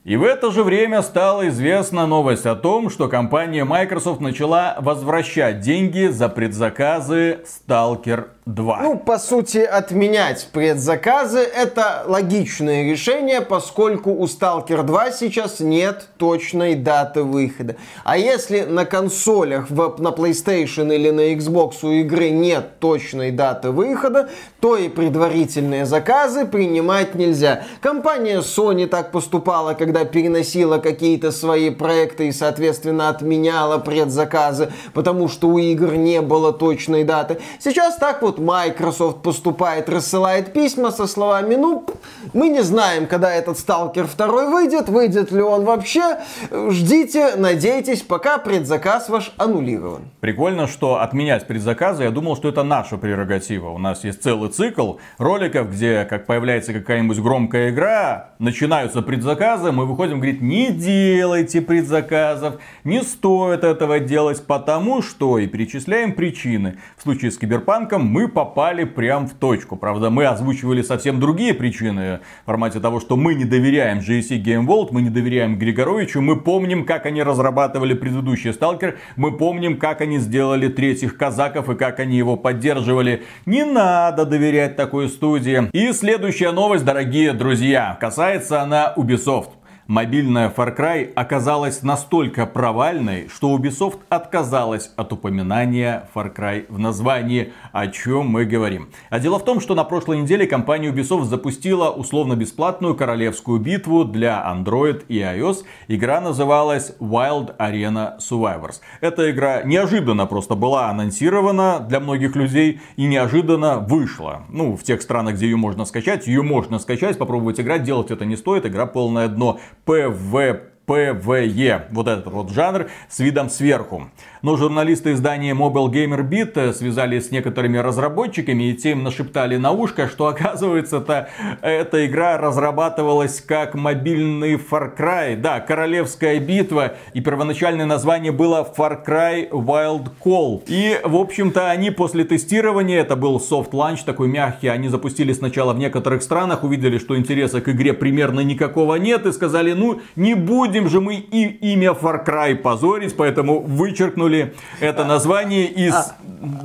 Speaker 2: И в это же время стала известна новость о том, что компания Microsoft начала возвращать деньги за предзаказы Stalker 2.
Speaker 1: Ну, по сути, отменять предзаказы это логичное решение, поскольку у Stalker 2 сейчас нет точной даты выхода. А если на консолях, в, на PlayStation или на Xbox у игры нет точной даты выхода, то и предварительные заказы принимать нельзя. Компания Sony так поступала, когда переносила какие-то свои проекты и, соответственно, отменяла предзаказы, потому что у игр не было точной даты. Сейчас так вот Microsoft поступает, рассылает письма со словами, ну, мы не знаем, когда этот Сталкер 2 выйдет, выйдет ли он вообще, ждите, надейтесь, пока предзаказ ваш аннулирован.
Speaker 2: Прикольно, что отменять предзаказы, я думал, что это наша прерогатива. У нас есть целый цикл роликов, где, как появляется какая-нибудь громкая игра, начинаются предзаказы, мы выходим, говорит, не делайте предзаказов, не стоит этого делать, потому что, и перечисляем причины. В случае с Киберпанком мы попали прям в точку. Правда, мы озвучивали совсем другие причины в формате того, что мы не доверяем GSC Game World, мы не доверяем Григоровичу, мы помним, как они разрабатывали предыдущий Сталкер, мы помним, как они сделали третьих казаков и как они его поддерживали. Не надо доверять такой студии. И следующая новость, дорогие друзья, касается она Ubisoft мобильная Far Cry оказалась настолько провальной, что Ubisoft отказалась от упоминания Far Cry в названии, о чем мы говорим. А дело в том, что на прошлой неделе компания Ubisoft запустила условно-бесплатную королевскую битву для Android и iOS. Игра называлась Wild Arena Survivors. Эта игра неожиданно просто была анонсирована для многих людей и неожиданно вышла. Ну, в тех странах, где ее можно скачать, ее можно скачать, попробовать играть, делать это не стоит, игра полное дно. PvP, PvPvE. Вот этот вот жанр с видом сверху. Но журналисты издания Mobile Gamer Biz связались с некоторыми разработчиками и тем нашептали на ушко, что оказывается-то эта игра разрабатывалась как мобильный Far Cry. Да, королевская битва. И первоначальное название было Far Cry Wild Call. И, в общем-то, они после тестирования, это был soft launch такой мягкий, они запустили сначала в некоторых странах, увидели, что интереса к игре примерно никакого нет, и сказали, ну, не будем же мы и имя Far Cry позорить, поэтому вычеркнули это название из... А,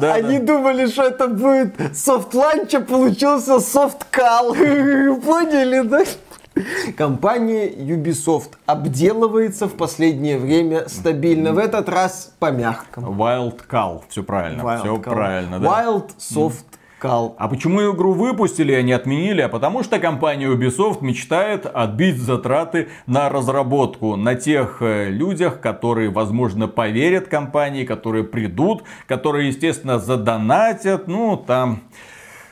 Speaker 1: да, они да. думали, что это будет софт ланч, а получился софт кал. (laughs) Поняли, да? Компания Ubisoft обделывается в последнее время стабильно. В этот раз по мягкому.
Speaker 2: Wild Call, все правильно. Wild все Call. правильно,
Speaker 1: да. Wild Soft
Speaker 2: Кал. А почему игру выпустили, а не отменили? А потому что компания Ubisoft мечтает отбить затраты на разработку. На тех э, людях, которые, возможно, поверят компании, которые придут, которые, естественно, задонатят. Ну, там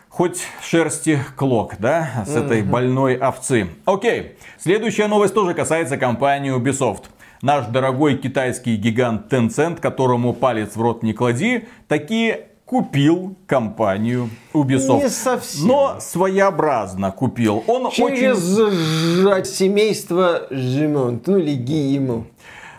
Speaker 2: хоть шерсти клок, да, с этой больной овцы. Окей, следующая новость тоже касается компании Ubisoft. Наш дорогой китайский гигант Tencent, которому палец в рот не клади, такие купил компанию Ubisoft.
Speaker 1: Не совсем.
Speaker 2: Но своеобразно купил.
Speaker 1: Он Через очень... семейство Жимонт, ну или Гиему.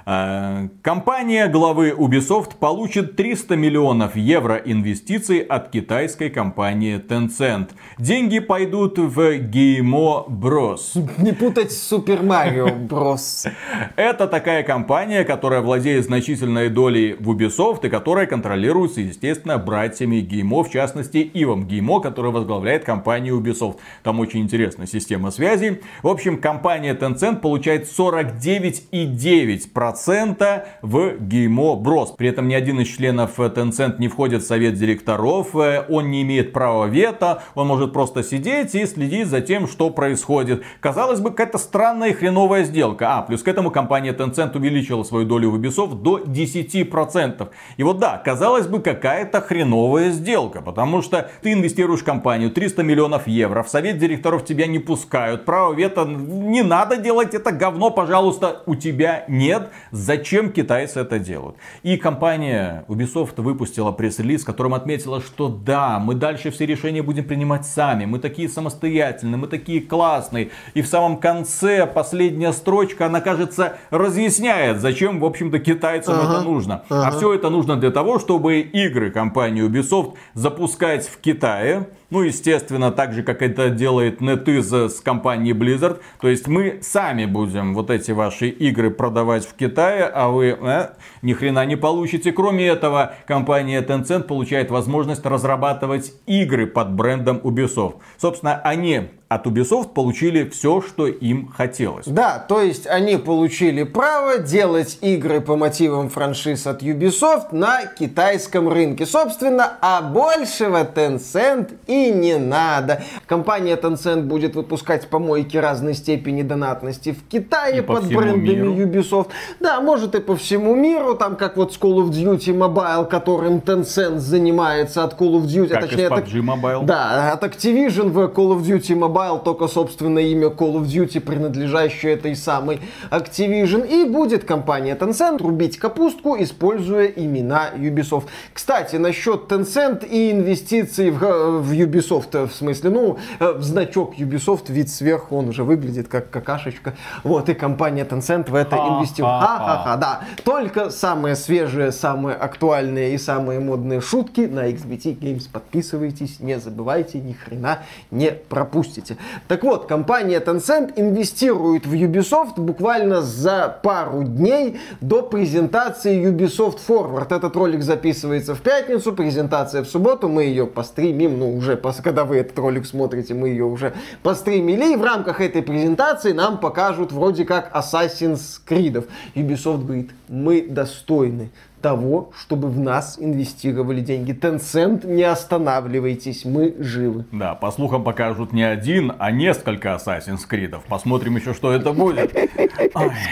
Speaker 2: Э, компания главы Ubisoft получит 300 миллионов евро инвестиций от китайской компании Tencent. Деньги пойдут в GMO Bros. (laughs)
Speaker 1: Не путать с Super Mario Bros.
Speaker 2: Это такая компания, которая владеет значительной долей в Ubisoft и которая контролируется, естественно, братьями GMO, в частности, Ивом GMO, который возглавляет компанию Ubisoft. Там очень интересная система связи. В общем, компания Tencent получает 49,9% процента в GMO Bros. При этом ни один из членов Tencent не входит в совет директоров, э, он не имеет права вето, он может просто сидеть и следить за тем, что происходит. Казалось бы, какая-то странная и хреновая сделка. А, плюс к этому компания Tencent увеличила свою долю в Ubisoft до 10%. И вот да, казалось бы, какая-то хреновая сделка, потому что ты инвестируешь в компанию 300 миллионов евро, в совет директоров тебя не пускают, право вето, не надо делать это говно, пожалуйста, у тебя нет, Зачем китайцы это делают? И компания Ubisoft выпустила пресс-релиз, в котором отметила, что да, мы дальше все решения будем принимать сами. Мы такие самостоятельные, мы такие классные. И в самом конце последняя строчка, она, кажется, разъясняет, зачем, в общем-то, китайцам ага, это нужно. А ага. А все это нужно для того, чтобы игры компании Ubisoft запускать в Китае, ну, естественно, так же, как это делает NetEase с компанией Blizzard. То есть мы сами будем вот эти ваши игры продавать в Китае, а вы э, ни хрена не получите. Кроме этого, компания Tencent получает возможность разрабатывать игры под брендом Ubisoft. Собственно, они от Ubisoft получили все, что им хотелось.
Speaker 1: Да, то есть они получили право делать игры по мотивам франшиз от Ubisoft на китайском рынке. Собственно, а большего Tencent и не надо. Компания Tencent будет выпускать помойки разной степени донатности в Китае и под брендами миру. Ubisoft. Да, может и по всему миру, там как вот с Call of Duty Mobile, которым Tencent занимается от Call of Duty.
Speaker 2: Как точнее, из PUBG Mobile.
Speaker 1: Да, от Activision в Call of Duty Mobile Mobile только собственное имя Call of Duty, принадлежащее этой самой Activision. И будет компания Tencent рубить капустку, используя имена Ubisoft. Кстати, насчет Tencent и инвестиций в, в Ubisoft, в смысле, ну, э, в значок Ubisoft, вид сверху, он уже выглядит как какашечка. Вот, и компания Tencent в это инвестирует. Ха-ха-ха, да. Только самые свежие, самые актуальные и самые модные шутки на XBT Games. Подписывайтесь, не забывайте, ни хрена не пропустите. Ubisoft. Так вот, компания Tencent инвестирует в Ubisoft буквально за пару дней до презентации Ubisoft Forward. Этот ролик записывается в пятницу, презентация в субботу, мы ее постримим, ну уже, когда вы этот ролик смотрите, мы ее уже постримили, и в рамках этой презентации нам покажут вроде как Assassin's Creed. Ubisoft говорит, мы достойны того, чтобы в нас инвестировали деньги. Tencent, не останавливайтесь, мы живы.
Speaker 2: Да, по слухам покажут не один, а несколько Assassin's Creed. Посмотрим еще, что это будет. (laughs)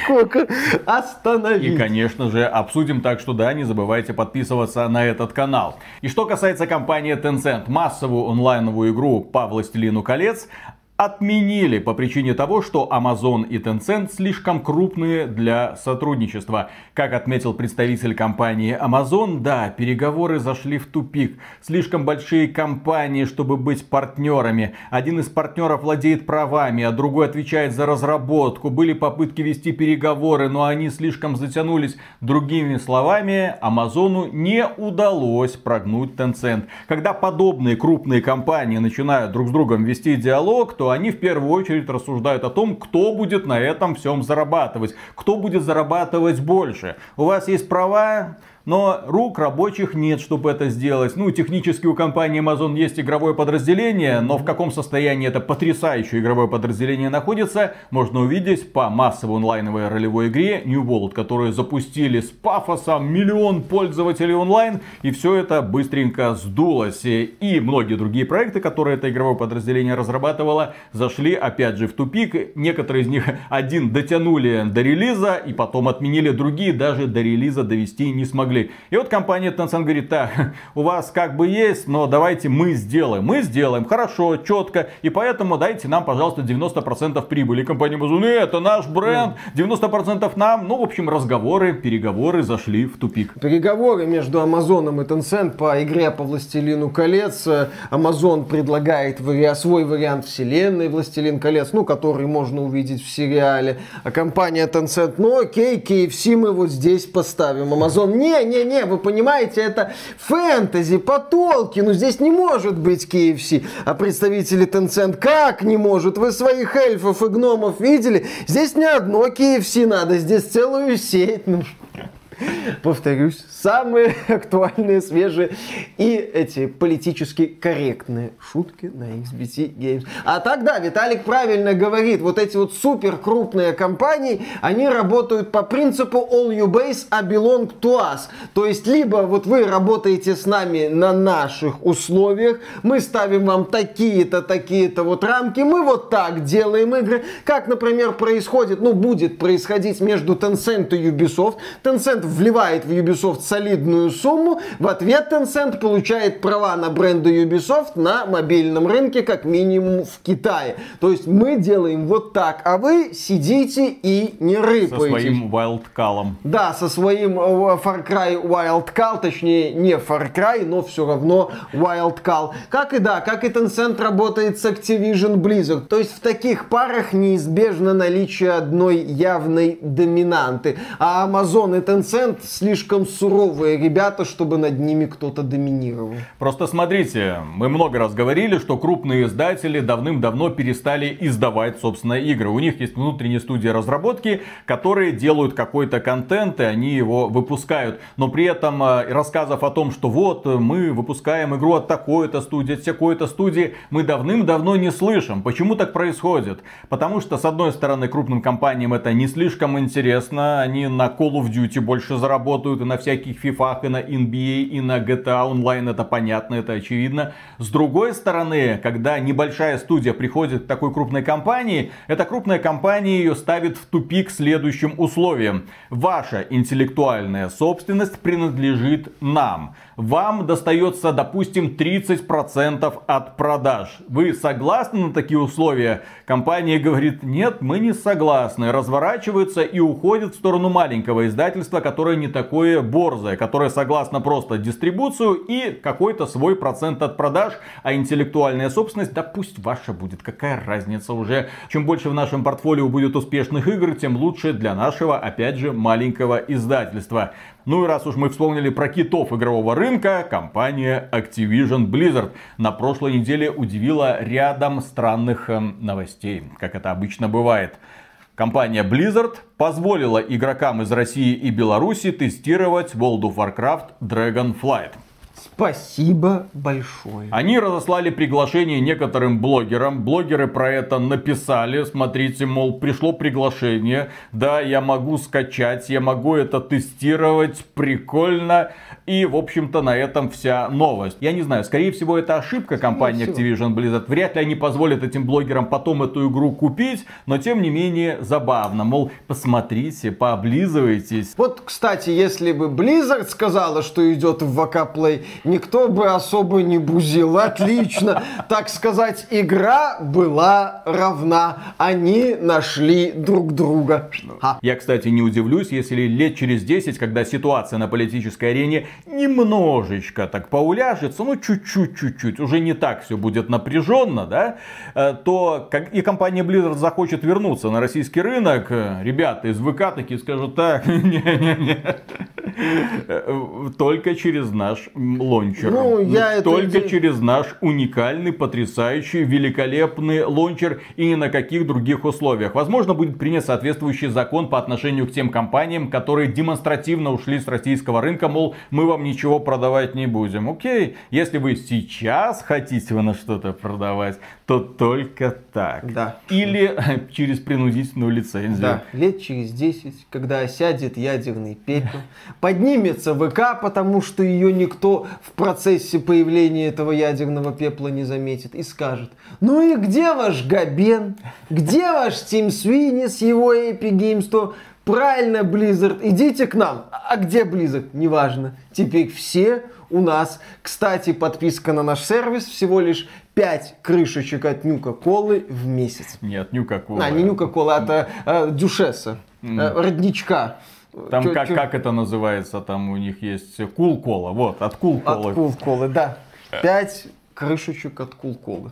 Speaker 1: Сколько остановить.
Speaker 2: И, конечно же, обсудим так, что да, не забывайте подписываться на этот канал. И что касается компании Tencent, массовую онлайновую игру по Властелину колец отменили по причине того, что Amazon и Tencent слишком крупные для сотрудничества. Как отметил представитель компании Amazon, да, переговоры зашли в тупик. Слишком большие компании, чтобы быть партнерами. Один из партнеров владеет правами, а другой отвечает за разработку. Были попытки вести переговоры, но они слишком затянулись. Другими словами, Амазону не удалось прогнуть Tencent. Когда подобные крупные компании начинают друг с другом вести диалог, то они в первую очередь рассуждают о том, кто будет на этом всем зарабатывать, кто будет зарабатывать больше. У вас есть права, но рук рабочих нет, чтобы это сделать. Ну, технически у компании Amazon есть игровое подразделение, но в каком состоянии это потрясающее игровое подразделение находится, можно увидеть по массовой онлайновой ролевой игре New World, которую запустили с пафосом миллион пользователей онлайн, и все это быстренько сдулось. И многие другие проекты, которые это игровое подразделение разрабатывало, зашли опять же в тупик. Некоторые из них один дотянули до релиза, и потом отменили другие, даже до релиза довести не смогли смогли. И вот компания Tencent говорит, так, у вас как бы есть, но давайте мы сделаем. Мы сделаем хорошо, четко, и поэтому дайте нам, пожалуйста, 90% прибыли. И компания Amazon, это наш бренд, 90% нам. Ну, в общем, разговоры, переговоры зашли в тупик.
Speaker 1: Переговоры между Amazon и Tencent по игре по Властелину колец. Amazon предлагает свой вариант вселенной Властелин колец, ну, который можно увидеть в сериале. А компания Tencent, ну окей, KFC мы вот здесь поставим. Amazon, не, не-не-не, вы понимаете, это фэнтези по Толкину, здесь не может быть KFC. А представители Tencent как не может? Вы своих эльфов и гномов видели? Здесь не одно KFC надо, здесь целую сеть. Повторюсь, самые (laughs) актуальные, свежие и эти политически корректные шутки на XBT Games. А тогда Виталик правильно говорит, вот эти вот супер крупные компании, они работают по принципу all you base, I belong to us. То есть, либо вот вы работаете с нами на наших условиях, мы ставим вам такие-то, такие-то вот рамки, мы вот так делаем игры, как, например, происходит, ну, будет происходить между Tencent и Ubisoft. Tencent вливает в Ubisoft солидную сумму, в ответ Tencent получает права на бренды Ubisoft на мобильном рынке, как минимум в Китае. То есть мы делаем вот так, а вы сидите и не рыпаетесь. Со
Speaker 2: своим Wildcall.
Speaker 1: Да, со своим э, Far Cry Wildcall, точнее не Far Cry, но все равно Wildcall. Как и да, как и Tencent работает с Activision Blizzard. То есть в таких парах неизбежно наличие одной явной доминанты. А Amazon и Tencent слишком суровые ребята, чтобы над ними кто-то доминировал.
Speaker 2: Просто смотрите, мы много раз говорили, что крупные издатели давным-давно перестали издавать, собственно, игры. У них есть внутренние студии разработки, которые делают какой-то контент, и они его выпускают. Но при этом э, рассказов о том, что вот мы выпускаем игру от такой-то студии, от такой-то студии, мы давным-давно не слышим. Почему так происходит? Потому что, с одной стороны, крупным компаниям это не слишком интересно, они на Call of Duty больше заработают и на всяких FIFA, и на NBA, и на GTA Online, это понятно, это очевидно. С другой стороны, когда небольшая студия приходит к такой крупной компании, эта крупная компания ее ставит в тупик следующим условием. Ваша интеллектуальная собственность принадлежит нам вам достается, допустим, 30% от продаж. Вы согласны на такие условия? Компания говорит, нет, мы не согласны. Разворачивается и уходит в сторону маленького издательства, которое не такое борзое, которое согласно просто дистрибуцию и какой-то свой процент от продаж, а интеллектуальная собственность, да пусть ваша будет, какая разница уже. Чем больше в нашем портфолио будет успешных игр, тем лучше для нашего, опять же, маленького издательства. Ну и раз уж мы вспомнили про китов игрового рынка, компания Activision Blizzard на прошлой неделе удивила рядом странных э, новостей, как это обычно бывает. Компания Blizzard позволила игрокам из России и Беларуси тестировать World of Warcraft Dragonflight.
Speaker 1: Спасибо большое.
Speaker 2: Они разослали приглашение некоторым блогерам. Блогеры про это написали. Смотрите, мол, пришло приглашение. Да, я могу скачать, я могу это тестировать. Прикольно. И, в общем-то, на этом вся новость. Я не знаю, скорее всего, это ошибка компании Activision Blizzard. Вряд ли они позволят этим блогерам потом эту игру купить. Но, тем не менее, забавно. Мол, посмотрите, пооблизывайтесь.
Speaker 1: Вот, кстати, если бы Blizzard сказала, что идет в ВК Play, никто бы особо не бузил. Отлично. Так сказать, игра была равна. Они нашли друг друга.
Speaker 2: Я, кстати, не удивлюсь, если лет через 10, когда ситуация на политической арене немножечко так поуляжется, ну чуть-чуть, чуть-чуть, уже не так все будет напряженно, да, э, то как и компания Blizzard захочет вернуться на российский рынок, э, ребята из ВК такие скажут, так, (laughs) не-не-не, э, только через наш лончер. Ну, я Только это... через наш уникальный, потрясающий, великолепный лончер и ни на каких других условиях. Возможно, будет принят соответствующий закон по отношению к тем компаниям, которые демонстративно ушли с российского рынка, мол, мы вам ничего продавать не будем. Окей, если вы сейчас хотите вы на что-то продавать, то только так.
Speaker 1: Да.
Speaker 2: Или (laughs) через принудительную лицензию. Да,
Speaker 1: лет через 10, когда осядет ядерный пепел, (laughs) поднимется ВК, потому что ее никто в процессе появления этого ядерного пепла не заметит и скажет, ну и где ваш Габен? Где ваш Тим Свини с его Epic Games Store? Правильно, Blizzard, идите к нам. А где Blizzard? Неважно. Теперь все у нас. Кстати, подписка на наш сервис всего лишь 5 крышечек от Нюка-Колы в месяц.
Speaker 2: Нет, Нюка-Кола.
Speaker 1: А, не Нюка-Кола, а э, Дюшеса, э, родничка.
Speaker 2: Там чё, как, чё... как это называется? Там у них есть кул-кола. Вот, от кул-колы.
Speaker 1: От кул-колы, да. 5 крышечек от кул-колы.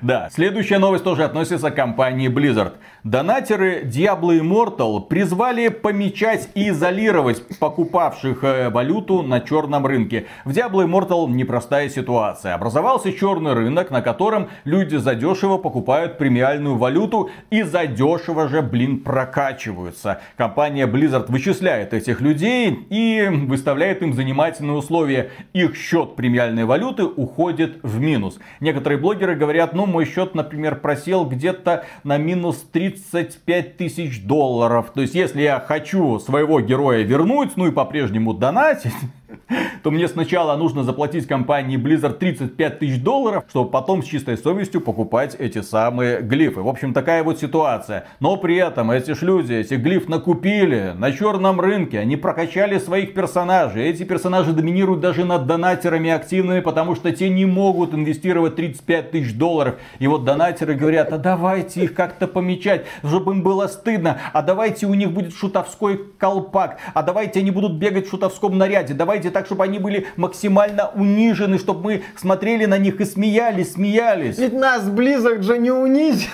Speaker 2: Да, следующая новость тоже относится к компании Blizzard. Донатеры Diablo Immortal призвали помечать и изолировать покупавших э, валюту на черном рынке. В Diablo Immortal непростая ситуация. Образовался черный рынок, на котором люди задешево покупают премиальную валюту и задешево же, блин, прокачиваются. Компания Blizzard вычисляет этих людей и выставляет им занимательные условия. Их счет премиальной валюты уходит в минус. Некоторые блогеры говорят, ну мой счет, например, просел где-то на минус 3 35 тысяч долларов. То есть, если я хочу своего героя вернуть, ну и по-прежнему донатить, (laughs) (laughs) то мне сначала нужно заплатить компании Blizzard 35 тысяч долларов, чтобы потом с чистой совестью покупать эти самые глифы. В общем, такая вот ситуация. Но при этом эти ж люди, эти глиф накупили на черном рынке, они прокачали своих персонажей. Эти персонажи доминируют даже над донатерами активными, потому что те не могут инвестировать 35 тысяч долларов. И вот донатеры говорят, а давайте их как-то помечать, чтобы им было стыдно. А давайте у них будет шутовской колпак. А давайте они будут бегать в шутовском наряде. Давайте давайте так, чтобы они были максимально унижены, чтобы мы смотрели на них и смеялись, смеялись.
Speaker 1: Ведь нас Blizzard же не унизил.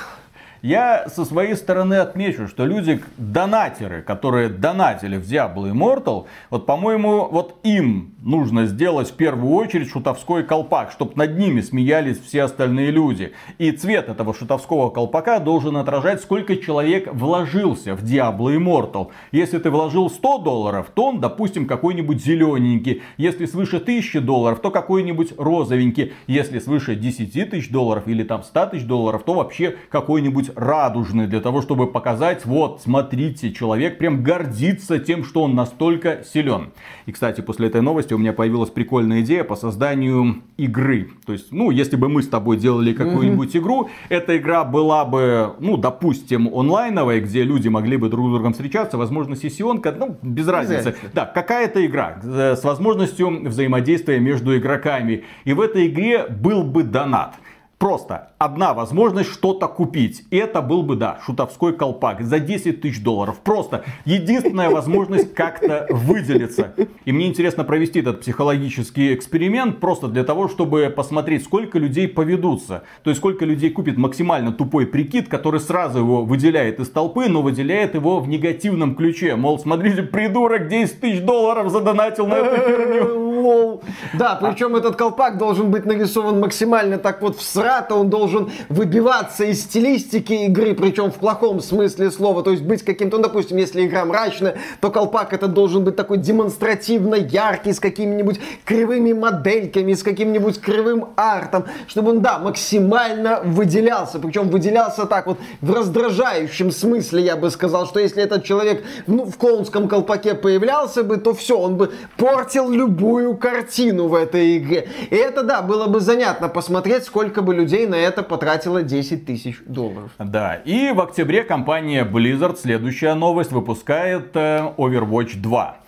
Speaker 2: Я со своей стороны отмечу, что люди, донатеры, которые донатили в Diablo Immortal, вот по-моему, вот им нужно сделать в первую очередь шутовской колпак, чтобы над ними смеялись все остальные люди. И цвет этого шутовского колпака должен отражать, сколько человек вложился в Diablo Immortal. Если ты вложил 100 долларов, то он, допустим, какой-нибудь зелененький. Если свыше 1000 долларов, то какой-нибудь розовенький. Если свыше 10 тысяч долларов или там 100 тысяч долларов, то вообще какой-нибудь радужный для того, чтобы показать, вот, смотрите, человек прям гордится тем, что он настолько силен. И, кстати, после этой новости у меня появилась прикольная идея по созданию игры. То есть, ну, если бы мы с тобой делали какую-нибудь mm-hmm. игру, эта игра была бы, ну, допустим, онлайновая, где люди могли бы друг с другом встречаться, возможно, сессионка, ну, без разницы. Да, какая-то игра э, с возможностью взаимодействия между игроками. И в этой игре был бы донат. Просто одна возможность что-то купить. И это был бы, да, шутовской колпак за 10 тысяч долларов. Просто единственная возможность как-то выделиться. И мне интересно провести этот психологический эксперимент просто для того, чтобы посмотреть, сколько людей поведутся. То есть, сколько людей купит максимально тупой прикид, который сразу его выделяет из толпы, но выделяет его в негативном ключе. Мол, смотрите, придурок 10 тысяч долларов задонатил на эту (laughs) херню.
Speaker 1: Да, причем этот колпак должен быть нарисован максимально так вот в срата, он должен выбиваться из стилистики игры, причем в плохом смысле слова, то есть быть каким-то, ну, допустим, если игра мрачная, то колпак это должен быть такой демонстративно яркий, с какими-нибудь кривыми модельками, с каким-нибудь кривым артом, чтобы он, да, максимально выделялся, причем выделялся так вот в раздражающем смысле, я бы сказал, что если этот человек ну, в клоунском колпаке появлялся бы, то все, он бы портил любую картину в этой игре. И это, да, было бы занятно посмотреть, сколько бы людей на это потратило 10 тысяч долларов.
Speaker 2: Да, и в октябре компания Blizzard, следующая новость, выпускает э, Overwatch 2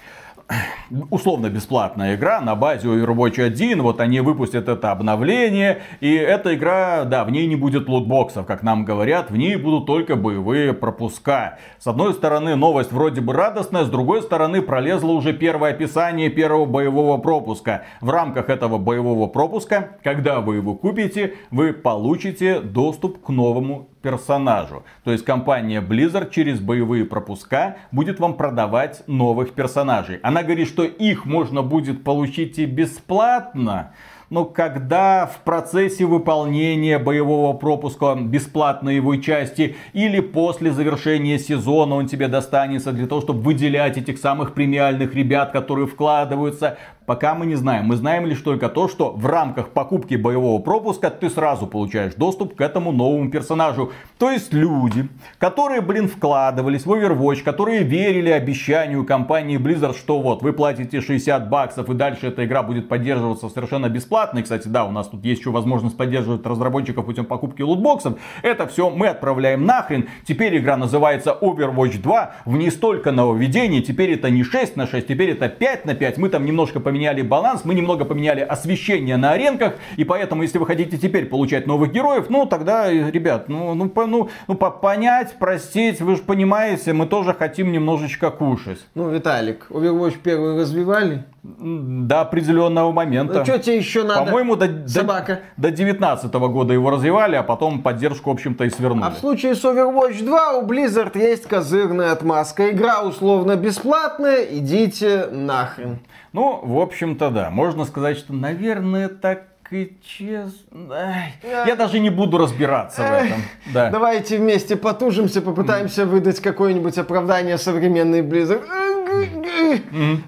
Speaker 2: условно бесплатная игра на базе Overwatch 1. Вот они выпустят это обновление. И эта игра, да, в ней не будет лутбоксов, как нам говорят. В ней будут только боевые пропуска. С одной стороны, новость вроде бы радостная. С другой стороны, пролезло уже первое описание первого боевого пропуска. В рамках этого боевого пропуска, когда вы его купите, вы получите доступ к новому персонажу. То есть компания Blizzard через боевые пропуска будет вам продавать новых персонажей. Она говорит, что их можно будет получить и бесплатно. Но когда в процессе выполнения боевого пропуска бесплатной его части или после завершения сезона он тебе достанется для того, чтобы выделять этих самых премиальных ребят, которые вкладываются пока мы не знаем. Мы знаем лишь только то, что в рамках покупки боевого пропуска ты сразу получаешь доступ к этому новому персонажу. То есть люди, которые, блин, вкладывались в Overwatch, которые верили обещанию компании Blizzard, что вот вы платите 60 баксов и дальше эта игра будет поддерживаться совершенно бесплатно. И, кстати, да, у нас тут есть еще возможность поддерживать разработчиков путем покупки лутбоксов. Это все мы отправляем нахрен. Теперь игра называется Overwatch 2. В ней столько нововведений. Теперь это не 6 на 6, теперь это 5 на 5. Мы там немножко поменяли поменяли баланс, мы немного поменяли освещение на аренках, и поэтому, если вы хотите теперь получать новых героев, ну, тогда, ребят, ну, ну, по, ну, ну по, понять, простить, вы же понимаете, мы тоже хотим немножечко кушать.
Speaker 1: Ну, Виталик, Overwatch первый развивали?
Speaker 2: До определенного момента.
Speaker 1: Ну, что тебе еще надо?
Speaker 2: По-моему, до,
Speaker 1: Собака.
Speaker 2: до, до 19 года его развивали, а потом поддержку, в общем-то, и свернули.
Speaker 1: А в случае с Overwatch 2 у Blizzard есть козырная отмазка. Игра условно бесплатная, идите нахрен.
Speaker 2: Ну, в общем-то, да. Можно сказать, что, наверное, так и честно. Я даже не буду разбираться в этом.
Speaker 1: Да. Давайте вместе потужимся, попытаемся выдать какое-нибудь оправдание современной Blizzard. (laughs)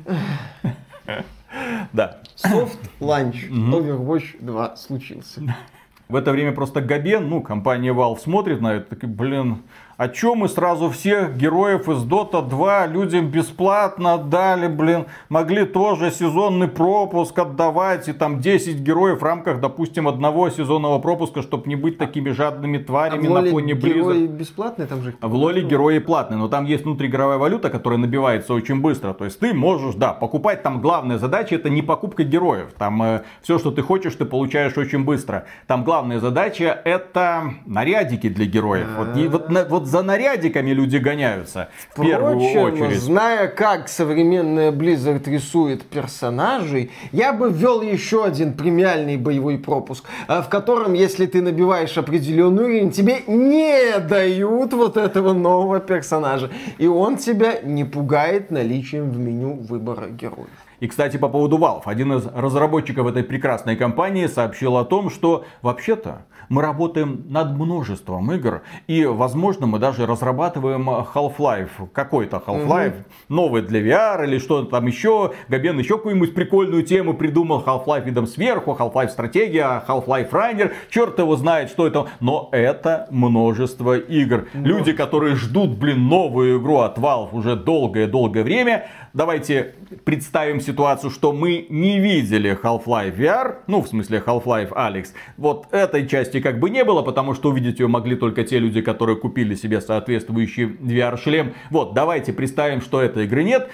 Speaker 2: Да.
Speaker 1: Soft Launch Overwatch 2 случился.
Speaker 2: В это время просто Габен, ну, компания Valve смотрит на это, такой, блин, а чё мы сразу всех героев из Dota 2 людям бесплатно отдали, блин, могли тоже сезонный пропуск отдавать, и там 10 героев в рамках, допустим, одного сезонного пропуска, чтобы не быть такими жадными тварями а на фоне Blizzard. герои
Speaker 1: бесплатные там же?
Speaker 2: В Лоле герои платные, но там есть внутриигровая валюта, которая набивается очень быстро, то есть ты можешь, да, покупать, там главная задача это не покупка героев, там э, все, что ты хочешь, ты получаешь очень быстро. Там главная задача это нарядики для героев. Вот, и, вот, вот за нарядиками люди гоняются. В первую очередь.
Speaker 1: зная, как современная Blizzard рисует персонажей, я бы ввел еще один премиальный боевой пропуск, а, в котором, если ты набиваешь определенный уровень, тебе не дают вот этого нового персонажа. И он тебя не пугает наличием в меню выбора героев.
Speaker 2: И, кстати, по поводу Valve. Один из разработчиков этой прекрасной компании сообщил о том, что вообще-то мы работаем над множеством игр. И, возможно, мы даже разрабатываем Half-Life. Какой-то Half-Life. Угу. Новый для VR или что-то там еще. Габен еще какую-нибудь прикольную тему придумал. Half-Life видом сверху, Half-Life стратегия, Half-Life Runner. Черт его знает, что это. Но это множество игр. Но... Люди, которые ждут, блин, новую игру от Valve уже долгое-долгое время. Давайте представим ситуацию, что мы не видели Half-Life VR, ну, в смысле Half-Life Alex. Вот этой части как бы не было, потому что увидеть ее могли только те люди, которые купили себе соответствующий VR-шлем. Вот, давайте представим, что этой игры нет.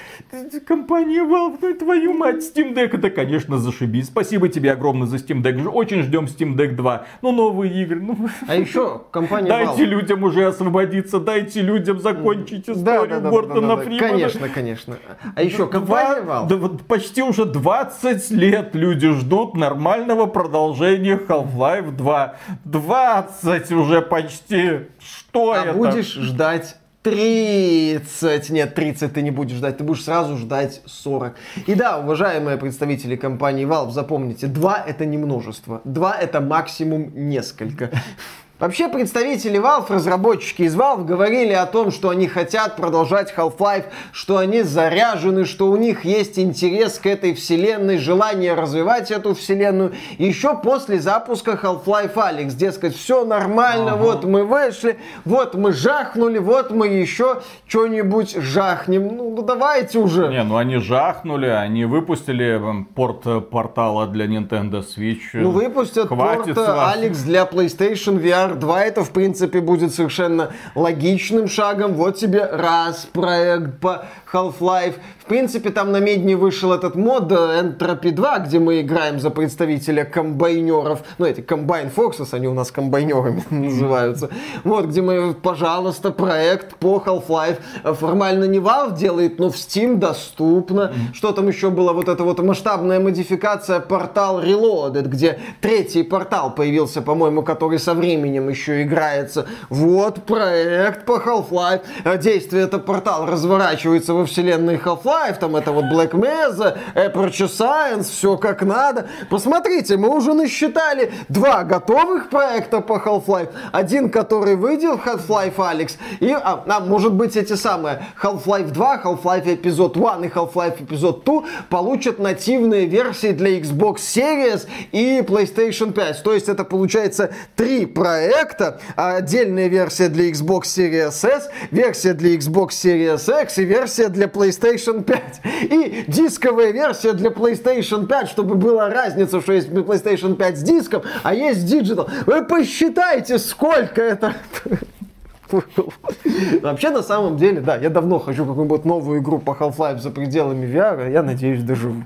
Speaker 2: Компания Valve, ну твою мать, Steam Deck, это, конечно, зашибись. Спасибо тебе огромное за Steam Deck. Очень ждем Steam Deck 2. Ну, новые игры. Ну...
Speaker 1: А еще компания
Speaker 2: Дайте Valve. людям уже освободиться, дайте людям закончить историю да, да, да, Гортона да, да, да, Фримана.
Speaker 1: Конечно, конечно. А еще Valve. Да,
Speaker 2: вот почти уже 20 лет люди ждут нормального продолжения Half-Life 2. 20 уже почти. Что
Speaker 1: а
Speaker 2: это?
Speaker 1: будешь ждать 30. Нет, 30 ты не будешь ждать, ты будешь сразу ждать 40. И да, уважаемые представители компании Valve, запомните, 2 это не множество. 2 это максимум несколько. Вообще представители Valve, разработчики из Valve говорили о том, что они хотят продолжать Half-Life, что они заряжены, что у них есть интерес к этой вселенной, желание развивать эту вселенную. Еще после запуска Half-Life Alex, дескать, все нормально, ага. вот мы вышли, вот мы жахнули, вот мы еще что-нибудь жахнем. Ну, ну давайте уже.
Speaker 2: Не, ну они жахнули, они выпустили порт портала для Nintendo Switch.
Speaker 1: Ну выпустят Хватит порт Alex для PlayStation VR VR 2 это, в принципе, будет совершенно логичным шагом. Вот тебе раз проект по Half-Life. В принципе, там на медне вышел этот мод Entropy 2, где мы играем за представителя комбайнеров. Ну, эти Combine Forces, они у нас комбайнерами (laughs) называются. Вот, где мы, пожалуйста, проект по Half-Life. Формально не Valve делает, но в Steam доступно. Что там еще было? Вот эта вот масштабная модификация портал Reloaded, где третий портал появился, по-моему, который со временем еще играется. Вот проект по Half-Life. Действие это портал разворачивается во вселенной Half-Life, там это вот Black Mesa, Aperture Science, все как надо. Посмотрите, мы уже насчитали два готовых проекта по Half-Life, один, который выйдет в Half-Life Alex, и, а, а, может быть, эти самые Half-Life 2, Half-Life Episode 1 и Half-Life Episode 2 получат нативные версии для Xbox Series и PlayStation 5. То есть это получается три проекта, отдельная версия для Xbox Series S, версия для Xbox Series X и версия для PlayStation 5. И дисковая версия для PlayStation 5, чтобы была разница, что есть PlayStation 5 с диском, а есть Digital. Вы посчитайте, сколько это... Вообще, на самом деле, да, я давно хочу какую-нибудь новую игру по Half-Life за пределами VR, я надеюсь, доживу.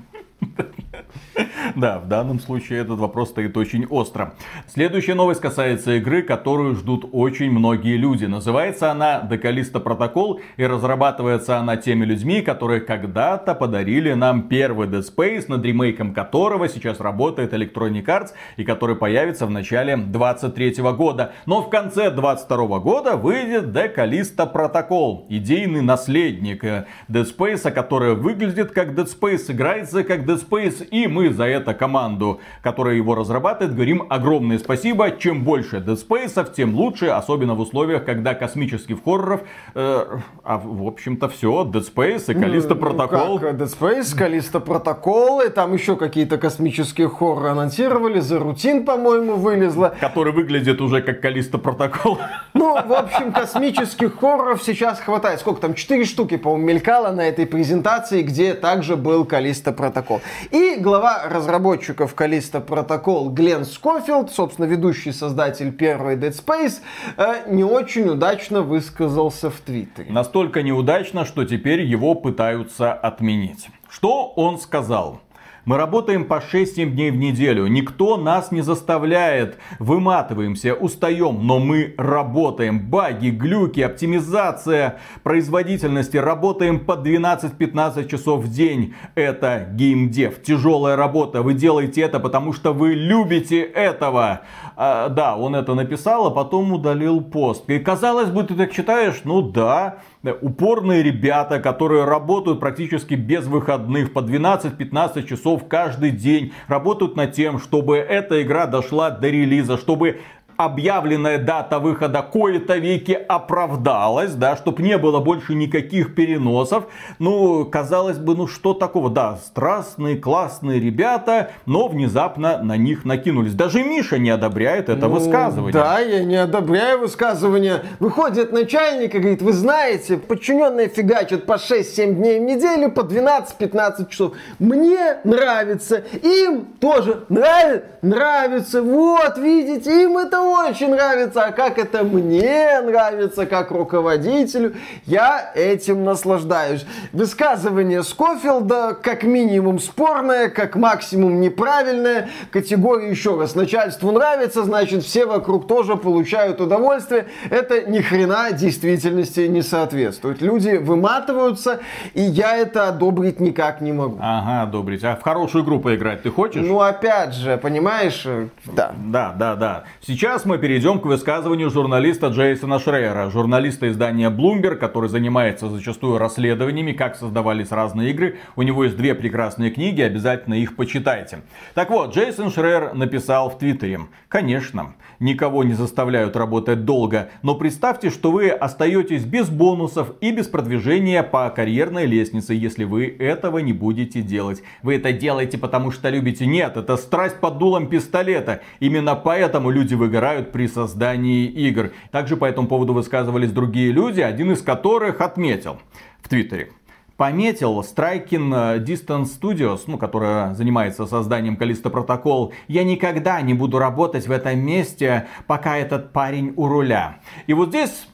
Speaker 2: Да, в данном случае этот вопрос стоит очень остро. Следующая новость касается игры, которую ждут очень многие люди. Называется она Декалиста Протокол и разрабатывается она теми людьми, которые когда-то подарили нам первый Dead Space, над ремейком которого сейчас работает Electronic Arts и который появится в начале 23 года. Но в конце 22 года выйдет Декалиста Протокол, идейный наследник Dead Space, который выглядит как Dead Space, играется как Dead Space и мы за это команду, которая его разрабатывает, говорим огромное спасибо. Чем больше Dead Space, тем лучше, особенно в условиях, когда космических хорроров, э, а в общем-то все, Dead Space и Callisto ну, Протокол.
Speaker 1: Как? Dead Space, Callisto Protocol, и там еще какие-то космические хорроры анонсировали, The Routine, по-моему, вылезла.
Speaker 2: Который выглядит уже как Callisto Protocol.
Speaker 1: Ну, в общем, космических хорроров сейчас хватает. Сколько там? Четыре штуки, по-моему, мелькало на этой презентации, где также был Callisto Protocol. И глава разработчиков Callisto Protocol Глен Скофилд, собственно, ведущий создатель первой Dead Space, э, не очень удачно высказался в Твиттере.
Speaker 2: Настолько неудачно, что теперь его пытаются отменить. Что он сказал? Мы работаем по 6-7 дней в неделю. Никто нас не заставляет. Выматываемся, устаем, но мы работаем. Баги, глюки, оптимизация производительности. Работаем по 12-15 часов в день. Это геймдев. Тяжелая работа. Вы делаете это, потому что вы любите этого. А, да, он это написал, а потом удалил пост. И казалось бы, ты так читаешь, ну да, упорные ребята, которые работают практически без выходных по 12-15 часов каждый день, работают над тем, чтобы эта игра дошла до релиза, чтобы объявленная дата выхода кое-то веки оправдалась, да, чтобы не было больше никаких переносов. Ну, казалось бы, ну что такого? Да, страстные, классные ребята, но внезапно на них накинулись. Даже Миша не одобряет это ну, высказывание.
Speaker 1: Да, я не одобряю высказывание. Выходит начальник и говорит, вы знаете, подчиненные фигачат по 6-7 дней в неделю, по 12-15 часов. Мне нравится, им тоже нравится, нравится. Вот, видите, им это очень нравится. А как это мне нравится, как руководителю, я этим наслаждаюсь. Высказывание Скофилда как минимум спорное, как максимум неправильное. Категория еще раз, начальству нравится, значит все вокруг тоже получают удовольствие. Это ни хрена действительности не соответствует. Люди выматываются, и я это одобрить никак не могу.
Speaker 2: Ага, одобрить. А в хорошую игру поиграть ты хочешь?
Speaker 1: Ну, опять же, понимаешь,
Speaker 2: да. Да, да, да. Сейчас мы перейдем к высказыванию журналиста Джейсона Шрейера, журналиста издания Bloomberg, который занимается зачастую расследованиями, как создавались разные игры. У него есть две прекрасные книги, обязательно их почитайте. Так вот, Джейсон Шрейер написал в Твиттере. Конечно, никого не заставляют работать долго, но представьте, что вы остаетесь без бонусов и без продвижения по карьерной лестнице, если вы этого не будете делать. Вы это делаете потому что любите. Нет, это страсть под дулом пистолета. Именно поэтому люди выгорают при создании игр. Также по этому поводу высказывались другие люди, один из которых отметил в Твиттере пометил Striking Distance Studios, ну, которая занимается созданием Callisto Protocol, я никогда не буду работать в этом месте, пока этот парень у руля. И вот здесь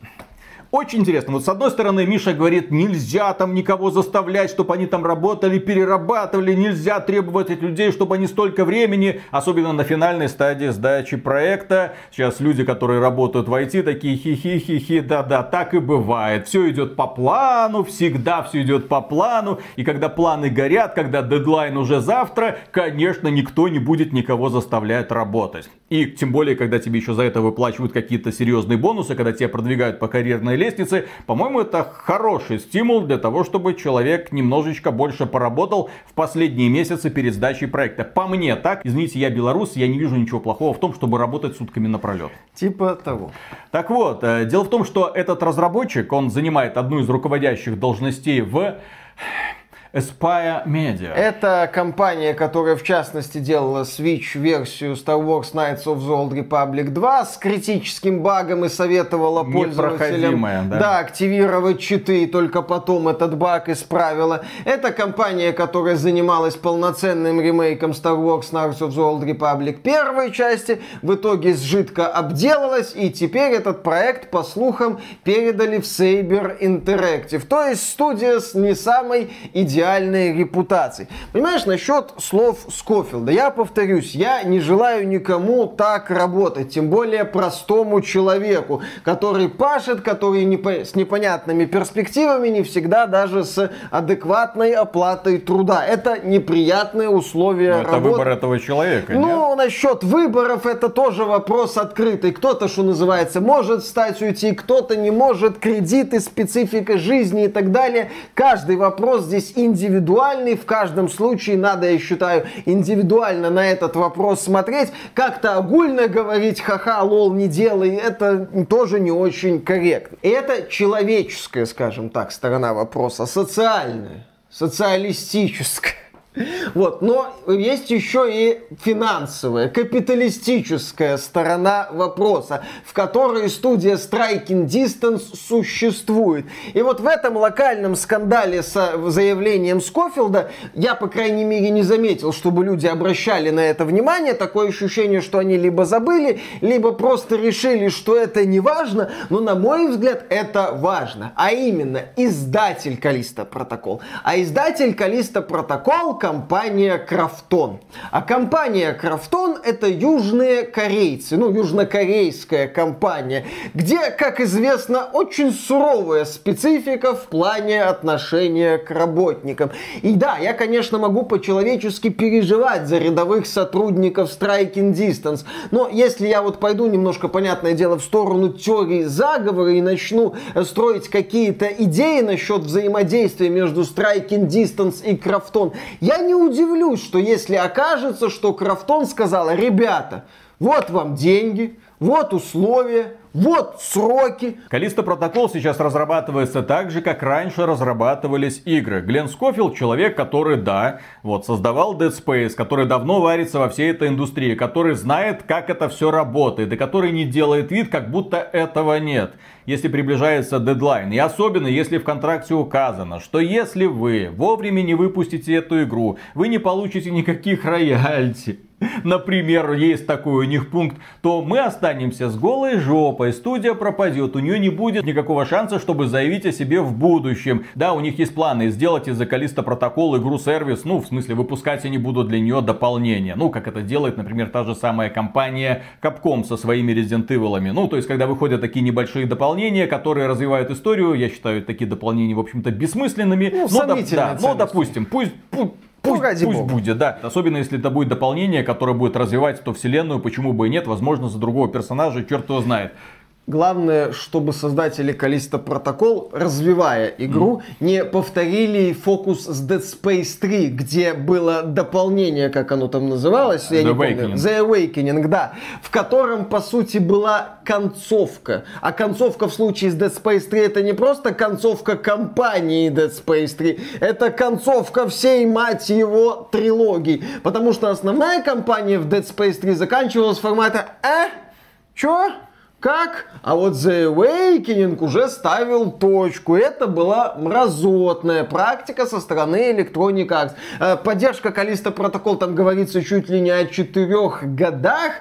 Speaker 2: очень интересно. Вот с одной стороны, Миша говорит, нельзя там никого заставлять, чтобы они там работали, перерабатывали, нельзя требовать от людей, чтобы они столько времени, особенно на финальной стадии сдачи проекта. Сейчас люди, которые работают в IT, такие хи-хи-хи-хи, да-да, так и бывает. Все идет по плану, всегда все идет по плану. И когда планы горят, когда дедлайн уже завтра, конечно, никто не будет никого заставлять работать. И тем более, когда тебе еще за это выплачивают какие-то серьезные бонусы, когда тебя продвигают по карьерной лестнице, по-моему, это хороший стимул для того, чтобы человек немножечко больше поработал в последние месяцы перед сдачей проекта. По мне так, извините, я белорус, я не вижу ничего плохого в том, чтобы работать сутками напролет.
Speaker 1: Типа того.
Speaker 2: Так вот, э, дело в том, что этот разработчик, он занимает одну из руководящих должностей в Aspire Media.
Speaker 1: Это компания, которая в частности делала Switch-версию Star Wars Knights of the Old Republic 2 с критическим багом и советовала пользователям
Speaker 2: да?
Speaker 1: Да, активировать читы, и только потом этот баг исправила. Это компания, которая занималась полноценным ремейком Star Wars Knights of the Old Republic первой части, в итоге сжитко обделалась, и теперь этот проект, по слухам, передали в Saber Interactive. То есть студия с не самой идеальной идеальной репутации. Понимаешь, насчет слов Скофилда, я повторюсь, я не желаю никому так работать, тем более простому человеку, который пашет, который не по... с непонятными перспективами, не всегда даже с адекватной оплатой труда. Это неприятные условия Но
Speaker 2: это работы. выбор этого человека,
Speaker 1: Ну, нет? насчет выборов, это тоже вопрос открытый. Кто-то, что называется, может встать уйти, кто-то не может, кредиты, специфика жизни и так далее. Каждый вопрос здесь индивидуальный индивидуальный. В каждом случае надо, я считаю, индивидуально на этот вопрос смотреть. Как-то огульно говорить, ха-ха, лол, не делай, это тоже не очень корректно. Это человеческая, скажем так, сторона вопроса, социальная, социалистическая. Вот, но есть еще и финансовая, капиталистическая сторона вопроса, в которой студия Striking Distance существует. И вот в этом локальном скандале с заявлением Скофилда я, по крайней мере, не заметил, чтобы люди обращали на это внимание. Такое ощущение, что они либо забыли, либо просто решили, что это не важно. Но, на мой взгляд, это важно. А именно, издатель Калиста Протокол. А издатель Калиста Протокол компания Крафтон. А компания Крафтон это южные корейцы, ну, южнокорейская компания, где, как известно, очень суровая специфика в плане отношения к работникам. И да, я, конечно, могу по-человечески переживать за рядовых сотрудников Striking Distance, но если я вот пойду немножко, понятное дело, в сторону теории заговора и начну строить какие-то идеи насчет взаимодействия между Striking Distance и Крафтон, я я не удивлюсь, что если окажется, что Крафтон сказала, ребята, вот вам деньги, вот условия, вот сроки.
Speaker 2: Калиста Протокол сейчас разрабатывается так же, как раньше разрабатывались игры. Глен Скофилд человек, который, да, вот, создавал Dead Space, который давно варится во всей этой индустрии, который знает, как это все работает, и который не делает вид, как будто этого нет если приближается дедлайн. И особенно, если в контракте указано, что если вы вовремя не выпустите эту игру, вы не получите никаких роялти например, есть такой у них пункт, то мы останемся с голой жопой, студия пропадет, у нее не будет никакого шанса, чтобы заявить о себе в будущем. Да, у них есть планы сделать из Калиста протокол игру-сервис, ну, в смысле, выпускать они будут для нее дополнение. Ну, как это делает, например, та же самая компания Capcom со своими Resident Evil. Ну, то есть, когда выходят такие небольшие дополнения, которые развивают историю, я считаю такие дополнения, в общем-то, бессмысленными.
Speaker 1: Ну,
Speaker 2: но, да,
Speaker 1: да,
Speaker 2: но, допустим, пусть, пусть Пусть, ну, пусть будет, да. Особенно если это будет дополнение, которое будет развивать эту вселенную, почему бы и нет, возможно, за другого персонажа, черт его знает.
Speaker 1: Главное, чтобы создатели Калиста Протокол, развивая игру, mm. не повторили фокус с Dead Space 3, где было дополнение, как оно там называлось,
Speaker 2: я
Speaker 1: The
Speaker 2: не
Speaker 1: Awakening. помню. The Awakening, да. В котором, по сути, была концовка. А концовка в случае с Dead Space 3 это не просто концовка кампании Dead Space 3, это концовка всей, мать его, трилогии. Потому что основная кампания в Dead Space 3 заканчивалась формата «Э? Чё? Как, а вот The Awakening уже ставил точку. Это была мразотная практика со стороны Electronic Arts. Э, поддержка Калиста протокол, там говорится чуть ли не о четырех годах.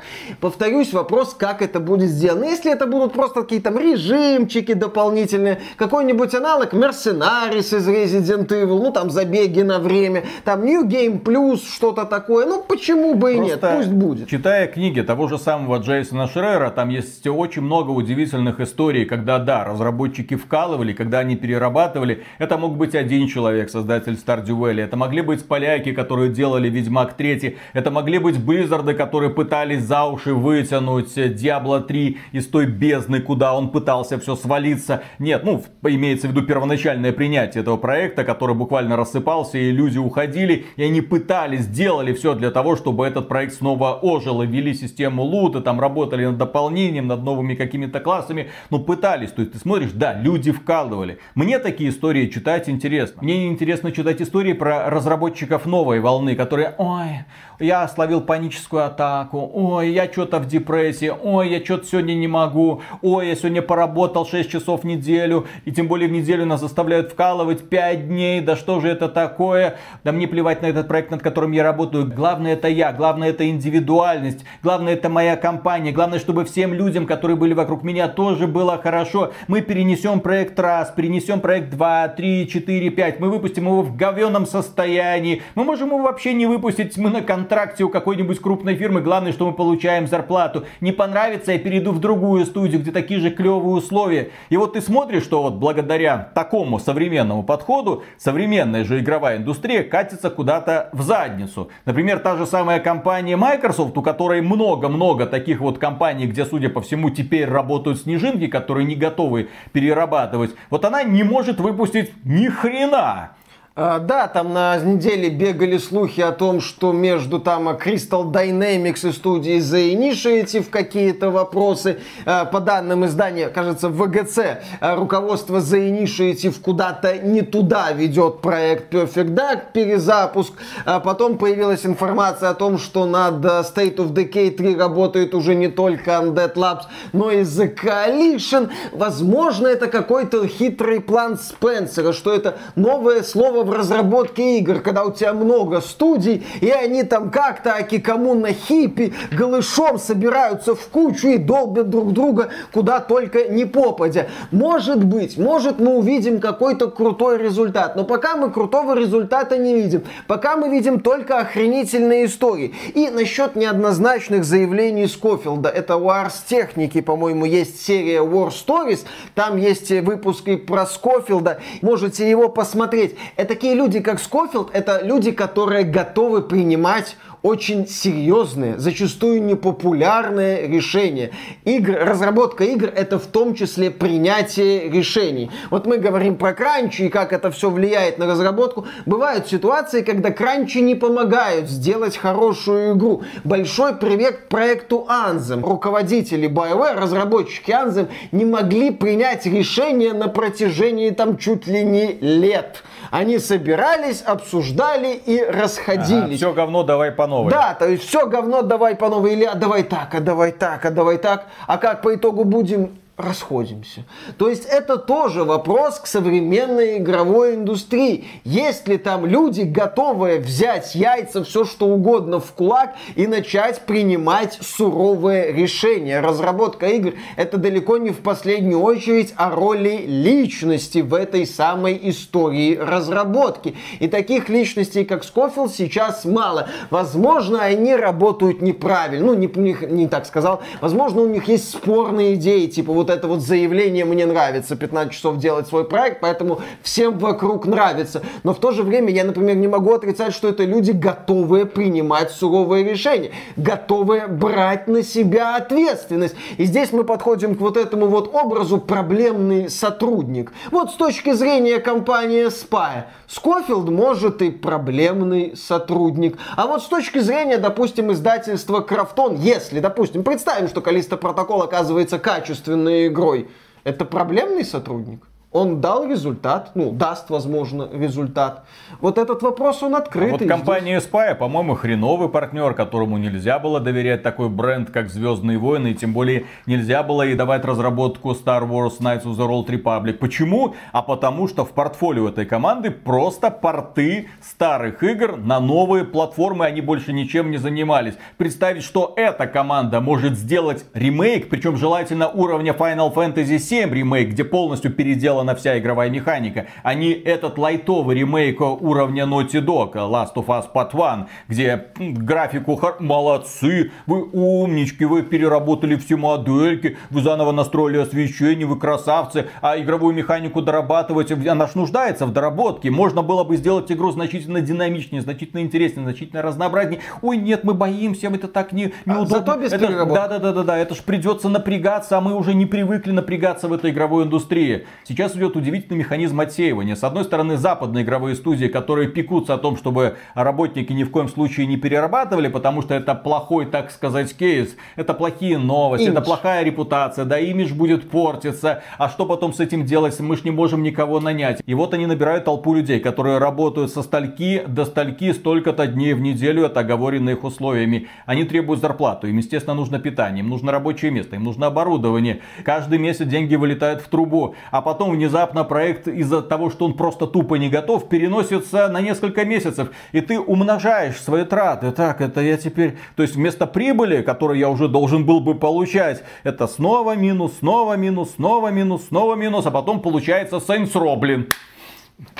Speaker 1: Повторюсь, вопрос, как это будет сделано. Если это будут просто какие-то там режимчики дополнительные, какой-нибудь аналог Mercenaries из Resident Evil, ну там забеги на время, там New Game Plus, что-то такое, ну почему бы и просто нет, пусть будет.
Speaker 2: Читая книги того же самого Джейсона Шрера, там есть очень очень много удивительных историй, когда, да, разработчики вкалывали, когда они перерабатывали. Это мог быть один человек, создатель Stardew Valley. Это могли быть поляки, которые делали Ведьмак 3. Это могли быть Blizzard, которые пытались за уши вытянуть Diablo 3 из той бездны, куда он пытался все свалиться. Нет, ну, имеется в виду первоначальное принятие этого проекта, который буквально рассыпался, и люди уходили, и они пытались, делали все для того, чтобы этот проект снова ожил, и ввели систему лута, там работали над дополнением, над новым новыми какими-то классами, но пытались. То есть ты смотришь, да, люди вкалывали. Мне такие истории читать интересно. Мне интересно читать истории про разработчиков новой волны, которые, ой, я словил паническую атаку, ой, я что-то в депрессии, ой, я что-то сегодня не могу, ой, я сегодня поработал 6 часов в неделю, и тем более в неделю нас заставляют вкалывать 5 дней, да что же это такое, да мне плевать на этот проект, над которым я работаю, главное это я, главное это индивидуальность, главное это моя компания, главное, чтобы всем людям, которые были вокруг меня, тоже было хорошо, мы перенесем проект раз, перенесем проект 2, 3, 4, 5, мы выпустим его в говенном состоянии, мы можем его вообще не выпустить, мы на контракте у какой-нибудь крупной фирмы, главное, что мы получаем зарплату. Не понравится, я перейду в другую студию, где такие же клевые условия. И вот ты смотришь, что вот благодаря такому современному подходу, современная же игровая индустрия катится куда-то в задницу. Например, та же самая компания Microsoft, у которой много-много таких вот компаний, где, судя по всему, теперь работают снежинки, которые не готовы перерабатывать. Вот она не может выпустить ни хрена.
Speaker 1: А, да, там на неделе бегали слухи о том, что между там Crystal Dynamics и студией The Initiative какие-то вопросы. А, по данным издания, кажется, ВГЦ, а, руководство The Initiative куда-то не туда ведет проект Perfect Dark, перезапуск. Потом появилась информация о том, что над State of Decay 3 работает уже не только Undead Labs, но и The Coalition. Возможно, это какой-то хитрый план Спенсера, что это новое слово в разработке игр, когда у тебя много студий, и они там как-то аки кому хиппи голышом собираются в кучу и долбят друг друга куда только не попадя. Может быть, может мы увидим какой-то крутой результат, но пока мы крутого результата не видим. Пока мы видим только охренительные истории. И насчет неоднозначных заявлений Скофилда, это у Техники, по-моему, есть серия War Stories, там есть выпуски про Скофилда, можете его посмотреть. Это такие люди, как Скофилд, это люди, которые готовы принимать очень серьезные, зачастую непопулярные решения. Игр, разработка игр это в том числе принятие решений. Вот мы говорим про кранчи и как это все влияет на разработку. Бывают ситуации, когда кранчи не помогают сделать хорошую игру. Большой привет проекту Anthem. Руководители BioWare, разработчики Anthem не могли принять решение на протяжении там чуть ли не лет. Они собирались, обсуждали и расходились. Ага,
Speaker 2: все говно давай по новой.
Speaker 1: Да, то есть все говно давай по новой. Или а давай так, а давай так, а давай так. А как по итогу будем расходимся. То есть это тоже вопрос к современной игровой индустрии. Есть ли там люди, готовые взять яйца, все что угодно в кулак и начать принимать суровые решения? Разработка игр это далеко не в последнюю очередь о роли личности в этой самой истории разработки. И таких личностей, как Скофилд, сейчас мало. Возможно, они работают неправильно. Ну, не, не, не так сказал. Возможно, у них есть спорные идеи, типа вот вот это вот заявление «мне нравится 15 часов делать свой проект, поэтому всем вокруг нравится». Но в то же время я, например, не могу отрицать, что это люди, готовые принимать суровые решения, готовые брать на себя ответственность. И здесь мы подходим к вот этому вот образу проблемный сотрудник. Вот с точки зрения компании Spy, Скофилд может и проблемный сотрудник. А вот с точки зрения, допустим, издательства Крафтон, если, допустим, представим, что Калиста Протокол оказывается качественной игрой, это проблемный сотрудник? Он дал результат, ну, даст, возможно, результат. Вот этот вопрос, он открытый.
Speaker 2: А вот компания Spy, по-моему, хреновый партнер, которому нельзя было доверять такой бренд, как Звездные войны, и тем более нельзя было и давать разработку Star Wars Knights of the Old Republic. Почему? А потому что в портфолио этой команды просто порты старых игр на новые платформы, они больше ничем не занимались. Представить, что эта команда может сделать ремейк, причем желательно уровня Final Fantasy VII ремейк, где полностью переделан сделана вся игровая механика, не этот лайтовый ремейк уровня Naughty Dog, Last of Us Part 1, где графику молодцы, вы умнички, вы переработали все модельки, вы заново настроили освещение, вы красавцы, а игровую механику дорабатывать, она ж нуждается в доработке. Можно было бы сделать игру значительно динамичнее, значительно интереснее, значительно разнообразнее. Ой, нет, мы боимся, это так не, а неудобно. А
Speaker 1: зато без это,
Speaker 2: да, да, да, да, да, это ж придется напрягаться, а мы уже не привыкли напрягаться в этой игровой индустрии. Сейчас идет удивительный механизм отсеивания. С одной стороны, западные игровые студии, которые пекутся о том, чтобы работники ни в коем случае не перерабатывали, потому что это плохой, так сказать, кейс. Это плохие новости, имидж. это плохая репутация, да, имидж будет портиться. А что потом с этим делать? Мы ж не можем никого нанять. И вот они набирают толпу людей, которые работают со стальки до стальки столько-то дней в неделю, это оговорено их условиями. Они требуют зарплату, им, естественно, нужно питание, им нужно рабочее место, им нужно оборудование. Каждый месяц деньги вылетают в трубу, а потом внезапно проект из-за того, что он просто тупо не готов, переносится на несколько месяцев. И ты умножаешь свои траты. Так, это я теперь... То есть вместо прибыли, которую я уже должен был бы получать, это снова минус, снова минус, снова минус, снова минус, а потом получается Saints Row, блин.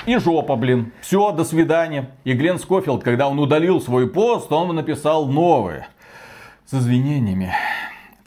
Speaker 2: И жопа, блин. Все, до свидания. И Глен Скофилд, когда он удалил свой пост, он написал новый. С извинениями.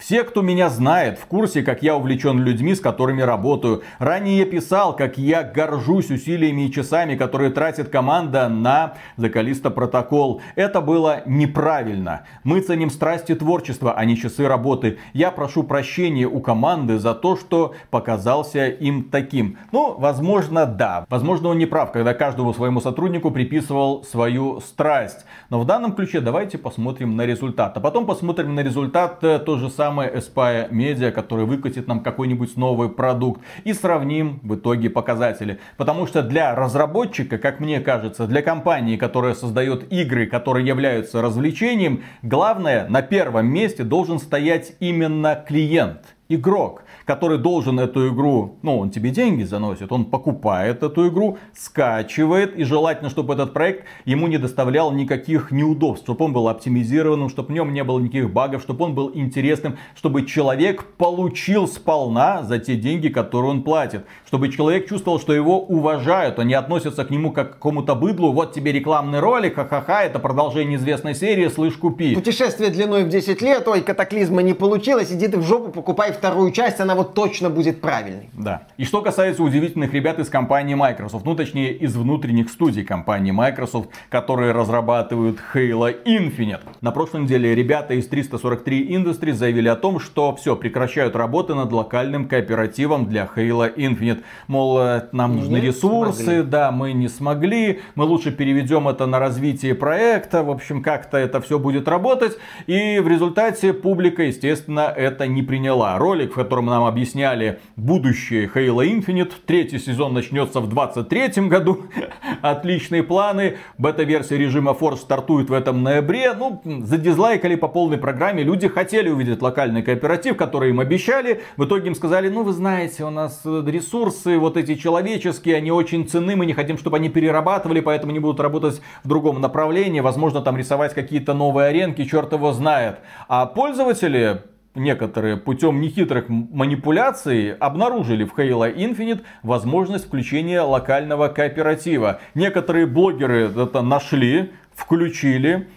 Speaker 2: Все, кто меня знает, в курсе, как я увлечен людьми, с которыми работаю. Ранее я писал, как я горжусь усилиями и часами, которые тратит команда на Закалиста Протокол. Это было неправильно. Мы ценим страсти творчества, а не часы работы. Я прошу прощения у команды за то, что показался им таким. Ну, возможно, да. Возможно, он не прав, когда каждому своему сотруднику приписывал свою страсть. Но в данном ключе давайте посмотрим на результат. А потом посмотрим на результат э, то же самое самая Aspire Media, который выкатит нам какой-нибудь новый продукт и сравним в итоге показатели. Потому что для разработчика, как мне кажется, для компании, которая создает игры, которые являются развлечением, главное на первом месте должен стоять именно клиент, игрок который должен эту игру, ну, он тебе деньги заносит, он покупает эту игру, скачивает, и желательно, чтобы этот проект ему не доставлял никаких неудобств, чтобы он был оптимизированным, чтобы в нем не было никаких багов, чтобы он был интересным, чтобы человек получил сполна за те деньги, которые он платит, чтобы человек чувствовал, что его уважают, не относятся к нему как к какому-то быдлу, вот тебе рекламный ролик, ха-ха-ха, это продолжение известной серии, слышь, купи.
Speaker 1: Путешествие длиной в 10 лет, ой, катаклизма не получилось, иди ты в жопу, покупай вторую часть, она вот точно будет правильной.
Speaker 2: Да. И что касается удивительных ребят из компании Microsoft, ну точнее из внутренних студий компании Microsoft, которые разрабатывают Halo Infinite. На прошлой неделе ребята из 343 Industries заявили о том, что все, прекращают работы над локальным кооперативом для Halo Infinite. Мол, э, нам нужны не ресурсы, смогли. да, мы не смогли, мы лучше переведем это на развитие проекта, в общем, как-то это все будет работать. И в результате публика, естественно, это не приняла. Ролик, в котором нам объясняли будущее Halo Infinite, третий сезон начнется в 23 году, (laughs) отличные планы, бета-версия режима Force стартует в этом ноябре, ну, задизлайкали по полной программе, люди хотели увидеть локальный кооператив, который им обещали, в итоге им сказали, ну, вы знаете, у нас ресурсы вот эти человеческие, они очень ценны, мы не хотим, чтобы они перерабатывали, поэтому не будут работать в другом направлении, возможно, там рисовать какие-то новые аренки, черт его знает. А пользователи некоторые путем нехитрых манипуляций обнаружили в Halo Infinite возможность включения локального кооператива. Некоторые блогеры это нашли, включили,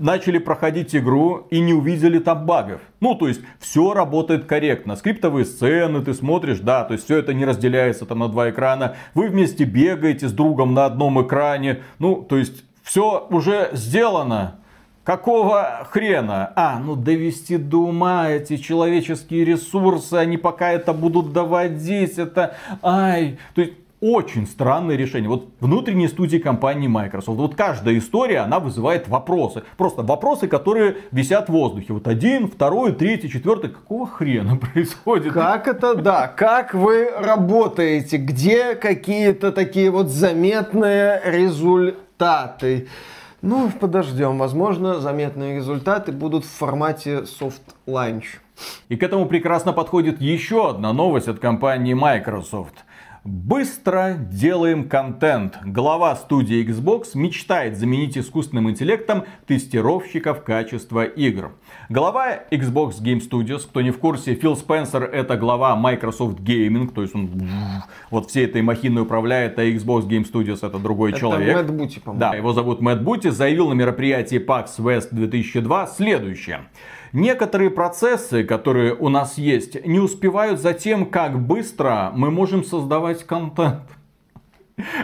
Speaker 2: начали проходить игру и не увидели там багов. Ну, то есть, все работает корректно. Скриптовые сцены ты смотришь, да, то есть, все это не разделяется там на два экрана. Вы вместе бегаете с другом на одном экране. Ну, то есть, все уже сделано. Какого хрена? А, ну довести до ума эти человеческие ресурсы, они пока это будут доводить, это... Ай, то есть очень странное решение. Вот внутренние студии компании Microsoft. Вот каждая история, она вызывает вопросы. Просто вопросы, которые висят в воздухе. Вот один, второй, третий, четвертый. Какого хрена (laughs) происходит?
Speaker 1: Как это, да. Как вы работаете? Где какие-то такие вот заметные результаты? Ну, подождем. Возможно, заметные результаты будут в формате soft launch.
Speaker 2: И к этому прекрасно подходит еще одна новость от компании Microsoft – Быстро делаем контент. Глава студии Xbox мечтает заменить искусственным интеллектом тестировщиков качества игр. Глава Xbox Game Studios, кто не в курсе, Фил Спенсер это глава Microsoft Gaming, то есть он вот всей этой махиной управляет, а Xbox Game Studios это другой это человек.
Speaker 1: Мэтт Бути, по-моему.
Speaker 2: Да, его зовут Мэтт Бути, заявил на мероприятии PAX West 2002 следующее. Некоторые процессы, которые у нас есть, не успевают за тем, как быстро мы можем создавать контент.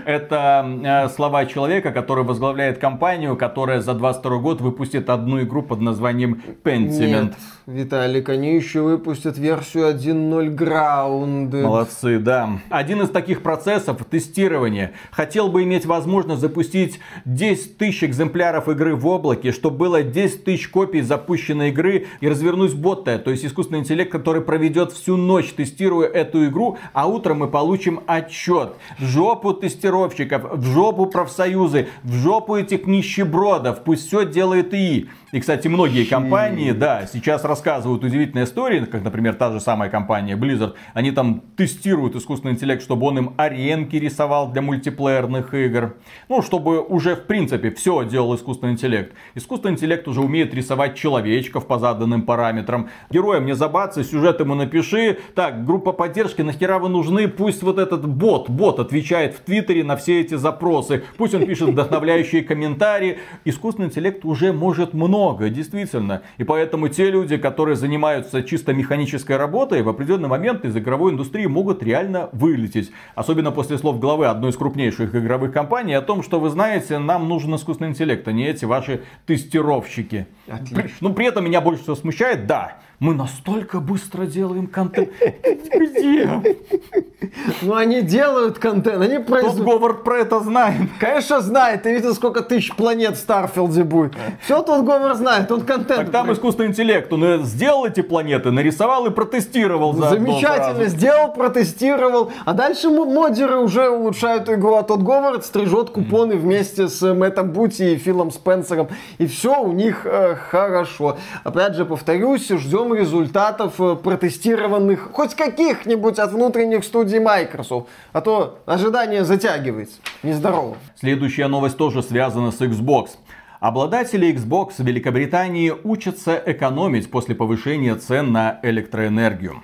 Speaker 2: Это э, слова человека, который возглавляет компанию, которая за 22 год выпустит одну игру под названием Pentiment. Нет,
Speaker 1: Виталик, они еще выпустят версию 1.0 Ground.
Speaker 2: Молодцы, да. Один из таких процессов тестирования. Хотел бы иметь возможность запустить 10 тысяч экземпляров игры в облаке, чтобы было 10 тысяч копий запущенной игры и развернуть бота, то есть искусственный интеллект, который проведет всю ночь тестируя эту игру, а утром мы получим отчет. Жопу ты тестировщиков, в жопу профсоюзы, в жопу этих нищебродов. Пусть все делает ИИ. И, кстати, многие компании, да, сейчас рассказывают удивительные истории, как, например, та же самая компания Blizzard. Они там тестируют искусственный интеллект, чтобы он им аренки рисовал для мультиплеерных игр. Ну, чтобы уже, в принципе, все делал искусственный интеллект. Искусственный интеллект уже умеет рисовать человечков по заданным параметрам. Героя мне забаться, сюжет ему напиши. Так, группа поддержки, нахера вы нужны? Пусть вот этот бот, бот отвечает в Твиттере на все эти запросы. Пусть он пишет вдохновляющие комментарии. Искусственный интеллект уже может много много, действительно. И поэтому те люди, которые занимаются чисто механической работой, в определенный момент из игровой индустрии могут реально вылететь. Особенно после слов главы одной из крупнейших игровых компаний о том, что вы знаете, нам нужен искусственный интеллект, а не эти ваши тестировщики. Отлично. Ну, при этом меня больше всего смущает, да, мы настолько быстро делаем контент. Где?
Speaker 1: Ну, они делают контент, они
Speaker 2: производят... Тот Говард про это знает.
Speaker 1: Конечно, знает. Ты видел, сколько тысяч планет в Старфилде будет. Все тот Говард знает, он контент...
Speaker 2: Так там искусственный интеллект, он э, сделал эти планеты, нарисовал и протестировал
Speaker 1: Замечательно, сделал, протестировал. А дальше модеры уже улучшают игру, а тот Говард стрижет купоны вместе с Мэттом Бути и Филом Спенсером. И все у них э, хорошо. Опять же, повторюсь, ждем ждем результатов э, протестированных хоть каких-нибудь от внутренних студий Microsoft. А то ожидание затягивается. Нездорово.
Speaker 2: Следующая новость тоже связана с Xbox. Обладатели Xbox в Великобритании учатся экономить после повышения цен на электроэнергию.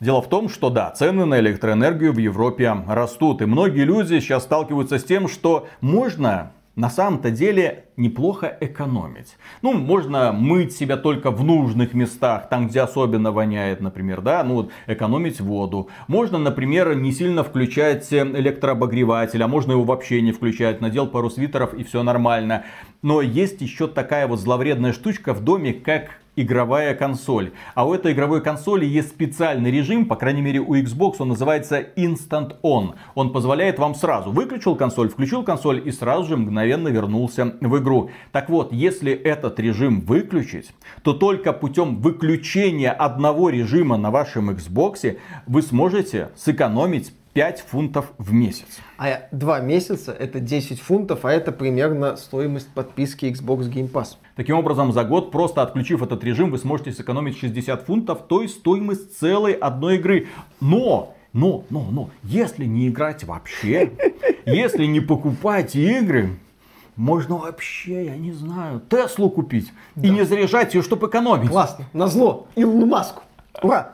Speaker 2: Дело в том, что да, цены на электроэнергию в Европе растут. И многие люди сейчас сталкиваются с тем, что можно на самом-то деле неплохо экономить. Ну, можно мыть себя только в нужных местах, там, где особенно воняет, например, да, ну, вот, экономить воду. Можно, например, не сильно включать электрообогреватель, а можно его вообще не включать, надел пару свитеров и все нормально. Но есть еще такая вот зловредная штучка в доме, как игровая консоль. А у этой игровой консоли есть специальный режим, по крайней мере у Xbox он называется Instant On. Он позволяет вам сразу выключил консоль, включил консоль и сразу же мгновенно вернулся в игру. Так вот, если этот режим выключить, то только путем выключения одного режима на вашем Xbox вы сможете сэкономить 5 фунтов в месяц.
Speaker 1: А 2 месяца это 10 фунтов, а это примерно стоимость подписки Xbox Game Pass.
Speaker 2: Таким образом, за год, просто отключив этот режим, вы сможете сэкономить 60 фунтов, то есть стоимость целой одной игры. Но но, но, но, если не играть вообще, (laughs) если не покупать игры, можно вообще, я не знаю, Теслу купить да. и не заряжать ее, чтобы экономить.
Speaker 1: Классно, на зло Илону Маску. Ура!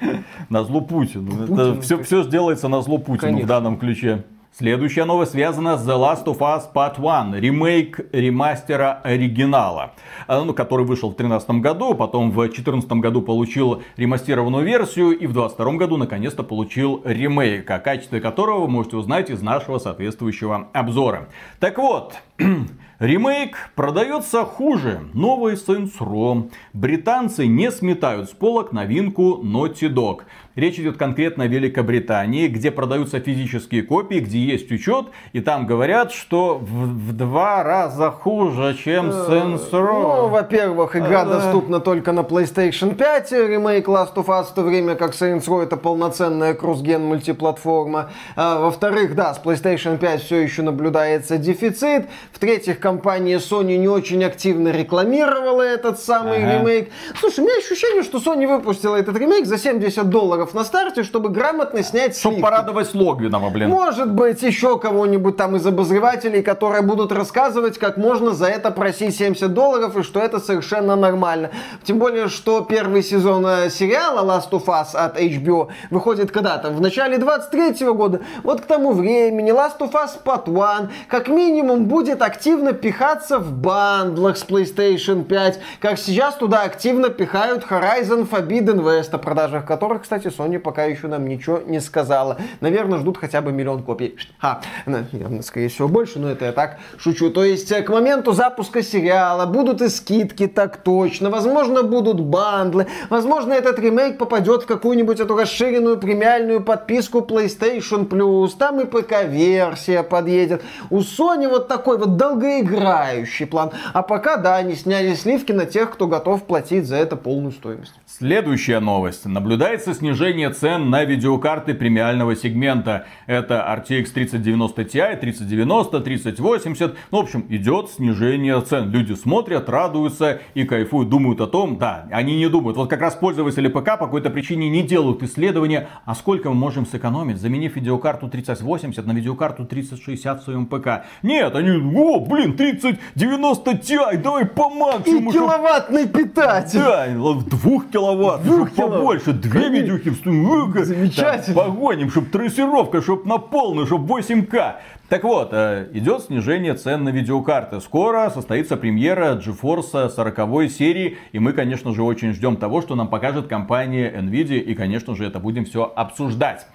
Speaker 1: (laughs)
Speaker 2: На зло Путину. Это все, все сделается на зло Путину Конечно. в данном ключе. Следующая новость связана с The Last of Us Part 1, ремейк ремастера оригинала, э, ну, который вышел в 2013 году, потом в 2014 году получил ремастированную версию и в 2022 году наконец-то получил ремейк, о качестве которого вы можете узнать из нашего соответствующего обзора. Так вот, (clears throat) Ремейк продается хуже. Новый Saints Row. Британцы не сметают с полок новинку Naughty Dog. Речь идет конкретно о Великобритании, где продаются физические копии, где есть учет, и там говорят, что в, в два раза хуже, чем э, Saints Row.
Speaker 1: Ну, во-первых, игра э. доступна только на PlayStation 5, ремейк Last of Us, в то время как Saints Row это полноценная крузген мультиплатформа. А, во-вторых, да, с PlayStation 5 все еще наблюдается дефицит. В-третьих, компания Sony не очень активно рекламировала этот самый ага. ремейк. Слушай, у меня ощущение, что Sony выпустила этот ремейк за 70 долларов на старте, чтобы грамотно снять
Speaker 2: Чтобы порадовать Логвинова, блин.
Speaker 1: Может быть, еще кого-нибудь там из обозревателей, которые будут рассказывать, как можно за это просить 70 долларов, и что это совершенно нормально. Тем более, что первый сезон э, сериала Last of Us от HBO выходит когда там? В начале 23 года. Вот к тому времени Last of Us Part 1 как минимум будет активно пихаться в бандлах с PlayStation 5, как сейчас туда активно пихают Horizon Forbidden West, о продажах которых, кстати, Sony пока еще нам ничего не сказала. Наверное, ждут хотя бы миллион копий. Ха, наверное, скорее всего больше, но это я так шучу. То есть э, к моменту запуска сериала будут и скидки, так точно. Возможно, будут бандлы. Возможно, этот ремейк попадет в какую-нибудь эту расширенную премиальную подписку PlayStation Plus. Там и ПК-версия подъедет. У Sony вот такой вот долгоиграющий план. А пока, да, они сняли сливки на тех, кто готов платить за это полную стоимость.
Speaker 2: Следующая новость. Наблюдается снижение цен на видеокарты премиального сегмента. Это RTX 3090 Ti, 3090, 3080. Ну, в общем, идет снижение цен. Люди смотрят, радуются и кайфуют, думают о том, да, они не думают. Вот как раз пользователи ПК по какой-то причине не делают исследования, а сколько мы можем сэкономить, заменив видеокарту 3080 на видеокарту 3060 в своем ПК. Нет, они, о, блин, 3090 Ti, давай по максимуму.
Speaker 1: И киловаттный питатель.
Speaker 2: Да, двух киловатт киловатт, Двух чтобы побольше, две видюхи в студию.
Speaker 1: Замечательно.
Speaker 2: Погоним, чтобы трассировка, чтобы на полную, чтобы 8К. Так вот, э, идет снижение цен на видеокарты. Скоро состоится премьера GeForce 40 серии. И мы, конечно же, очень ждем того, что нам покажет компания Nvidia. И, конечно же, это будем все обсуждать.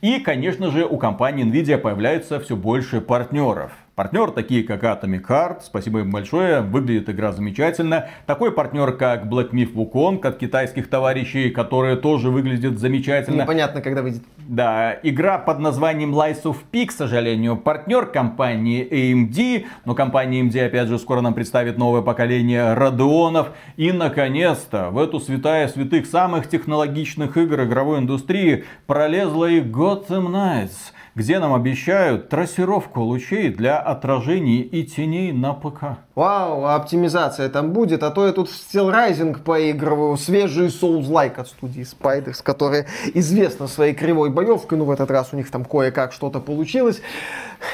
Speaker 2: И, конечно же, у компании Nvidia появляется все больше партнеров. Партнер такие как Atomic Heart, спасибо им большое, выглядит игра замечательно. Такой партнер как Black Myth Wukong от китайских товарищей, которые тоже выглядят замечательно.
Speaker 1: Непонятно, когда выйдет.
Speaker 2: Да, игра под названием Lies of P, к сожалению, партнер компании AMD, но компания AMD опять же скоро нам представит новое поколение Radeonов. И наконец-то в эту святая святых самых технологичных игр игровой индустрии пролезла и Gotham Knights где нам обещают трассировку лучей для отражений и теней на ПК.
Speaker 1: Вау, оптимизация там будет, а то я тут в Steel Rising поигрываю, свежий Souls-like от студии Spiders, которая известна своей кривой боевкой, ну в этот раз у них там кое-как что-то получилось.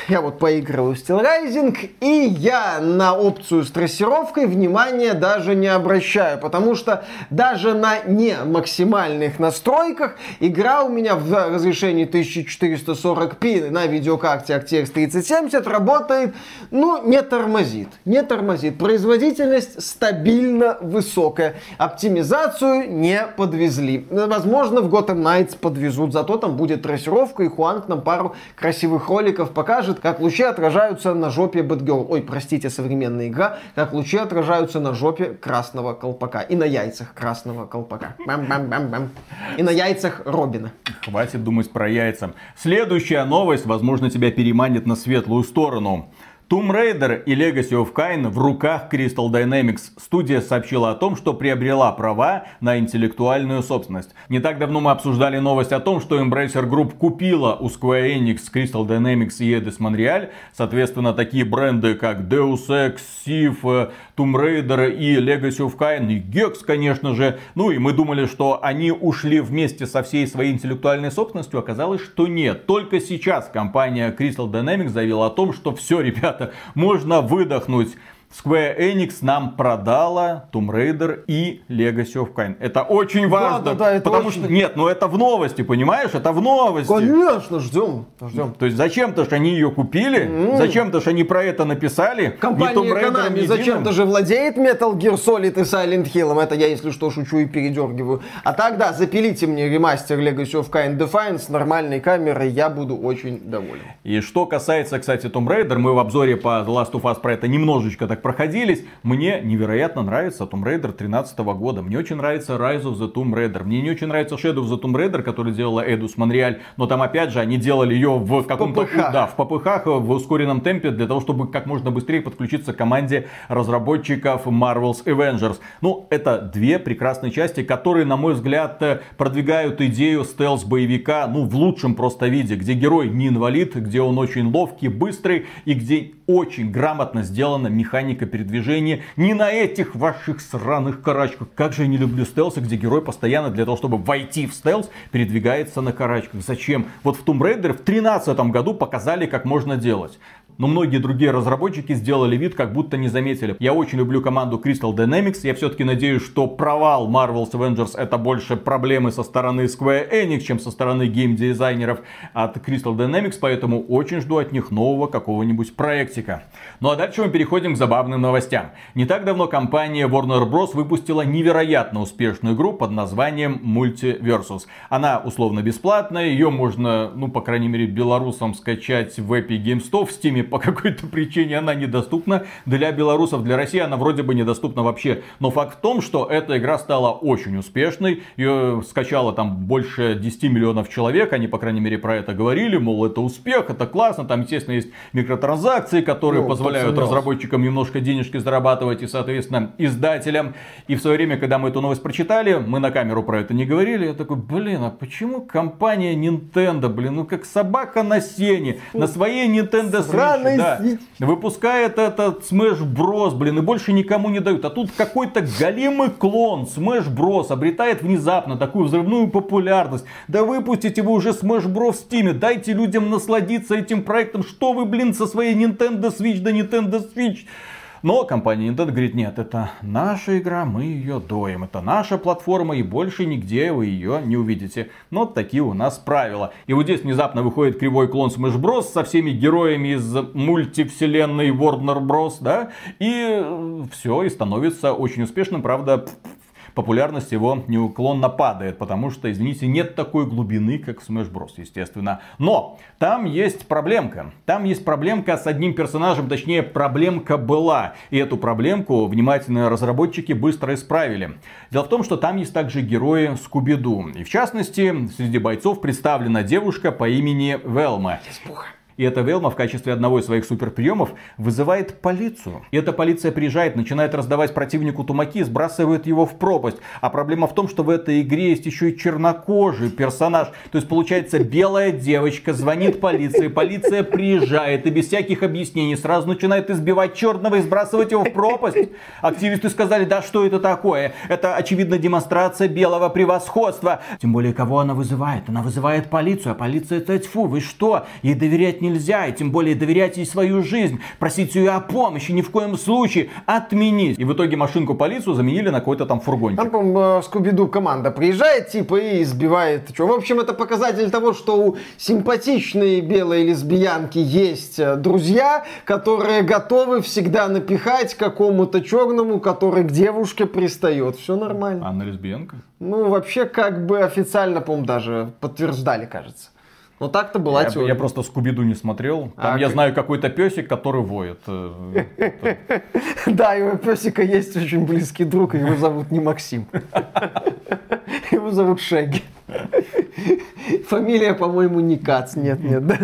Speaker 1: Я вот поигрываю в Steel Rising, и я на опцию с трассировкой внимания даже не обращаю, потому что даже на не максимальных настройках игра у меня в разрешении 1440p на видеокарте RTX 3070 работает, ну, не тормозит, не тормозит. Производительность стабильно высокая. Оптимизацию не подвезли. Возможно, в Gotham Knights подвезут, зато там будет трассировка, и Хуанг нам пару красивых роликов покажет, как лучи отражаются на жопе Бэтгерл. Ой, простите, современная игра. Как лучи отражаются на жопе красного колпака. И на яйцах красного колпака. Бам-бам-бам-бам. И на яйцах Робина.
Speaker 2: Хватит думать про яйца. Следующая новость, возможно, тебя переманит на светлую сторону. Tomb Raider и Legacy of Kain в руках Crystal Dynamics. Студия сообщила о том, что приобрела права на интеллектуальную собственность. Не так давно мы обсуждали новость о том, что Embracer Group купила у Square Enix, Crystal Dynamics и Eidos Montreal. Соответственно, такие бренды, как Deus Ex, Sif, Tomb Raider и Legacy of Kain, и Gex, конечно же. Ну и мы думали, что они ушли вместе со всей своей интеллектуальной собственностью. Оказалось, что нет. Только сейчас компания Crystal Dynamics заявила о том, что все, ребята, можно выдохнуть. Square Enix нам продала Tomb Raider и Legacy of Kain. Это очень важно. Да, да, да, это потому очень... что нет, ну это в новости, понимаешь? Это в новости.
Speaker 1: Конечно, ждем,
Speaker 2: ждем. То есть зачем-то же они ее купили, mm. зачем-то же они про это написали.
Speaker 1: Компания Konami зачем-то же владеет Metal Gear Solid и Silent Hill. Это я, если что, шучу и передергиваю. А тогда запилите мне ремастер Legacy of Kain Defiance с нормальной камерой, я буду очень доволен.
Speaker 2: И что касается, кстати, Tomb Raider, мы в обзоре по The Last of Us про это немножечко так проходились. Мне невероятно нравится Tomb Raider 13 года. Мне очень нравится Rise of the Tomb Raider. Мне не очень нравится Shadow of the Tomb Raider, который делала Эдус Монреаль. Но там опять же они делали ее в каком-то... Да, в ППХ, в ускоренном темпе, для того, чтобы как можно быстрее подключиться к команде разработчиков Marvel's Avengers. Ну, это две прекрасные части, которые, на мой взгляд, продвигают идею стелс-боевика, ну, в лучшем просто виде, где герой не инвалид, где он очень ловкий, быстрый и где очень грамотно сделана механика передвижения. Не на этих ваших сраных карачках. Как же я не люблю стелсы, где герой постоянно для того, чтобы войти в стелс, передвигается на карачках. Зачем? Вот в Tomb Raider в 2013 году показали, как можно делать. Но многие другие разработчики сделали вид, как будто не заметили. Я очень люблю команду Crystal Dynamics. Я все-таки надеюсь, что провал Marvel's Avengers это больше проблемы со стороны Square Enix, чем со стороны геймдизайнеров от Crystal Dynamics. Поэтому очень жду от них нового какого-нибудь проектика. Ну а дальше мы переходим к забавным новостям. Не так давно компания Warner Bros. выпустила невероятно успешную игру под названием Multiversus. Она условно бесплатная, ее можно, ну по крайней мере белорусам скачать в Epic Games Store, в Steam по какой-то причине она недоступна. Для белорусов, для России она вроде бы недоступна вообще. Но факт в том, что эта игра стала очень успешной, ее скачало там больше 10 миллионов человек, они по крайней мере про это говорили, мол это успех, это классно, там естественно есть микротранзакции, которые ну, позволяют разработчикам немножко денежки зарабатывать и соответственно издателям. И в свое время, когда мы эту новость прочитали, мы на камеру про это не говорили, я такой, блин, а почему компания Nintendo, блин, ну как собака на сене, на своей Nintendo Switch
Speaker 1: Странный да.
Speaker 2: Выпускает этот Smash Bros, блин, и больше никому не дают. А тут какой-то голимый клон Smash Bros обретает внезапно такую взрывную популярность. Да выпустите вы уже Smash Bros в Steam, дайте людям насладиться этим проектом. Что вы, блин, со своей Nintendo Switch да Nintendo Switch? Но компания Nintendo говорит, нет, это наша игра, мы ее доим. Это наша платформа, и больше нигде вы ее не увидите. Но такие у нас правила. И вот здесь внезапно выходит кривой клон Smash Bros. со всеми героями из мультивселенной Warner Bros. Да? И все, и становится очень успешным. Правда, популярность его неуклонно падает, потому что, извините, нет такой глубины, как в Smash Bros, естественно. Но там есть проблемка. Там есть проблемка с одним персонажем, точнее, проблемка была. И эту проблемку внимательные разработчики быстро исправили. Дело в том, что там есть также герои Скуби-Ду. И в частности, среди бойцов представлена девушка по имени Велма. Испуха. И эта Велма в качестве одного из своих суперприемов вызывает полицию. И эта полиция приезжает, начинает раздавать противнику тумаки сбрасывает его в пропасть. А проблема в том, что в этой игре есть еще и чернокожий персонаж. То есть получается белая девочка звонит полиции, полиция приезжает и без всяких объяснений сразу начинает избивать черного и сбрасывать его в пропасть. Активисты сказали, да что это такое? Это очевидно демонстрация белого превосходства. Тем более кого она вызывает? Она вызывает полицию, а полиция это тьфу, вы что? Ей доверять нельзя, и тем более доверять ей свою жизнь, просить ее о помощи, ни в коем случае отменить. И в итоге машинку полицию заменили на какой-то там фургончик.
Speaker 1: Там, по-моему, Скуби-Ду команда приезжает, типа, и избивает. Что? В общем, это показатель того, что у симпатичной белой лесбиянки есть э, друзья, которые готовы всегда напихать какому-то черному, который к девушке пристает. Все нормально.
Speaker 2: Анна лесбиянка?
Speaker 1: Ну, вообще, как бы официально, по-моему, даже подтверждали, кажется. Но так-то была
Speaker 2: я,
Speaker 1: теория.
Speaker 2: Я просто Скубиду не смотрел. Там
Speaker 1: А,
Speaker 2: я
Speaker 1: как-
Speaker 2: знаю какой-то песик, который воет. Э, (laughs)
Speaker 1: Да, у песика есть очень близкий друг, его зовут не Максим. (laughs) Его зовут Шеги. Фамилия, по-моему, не Кац. Нет, нет, да.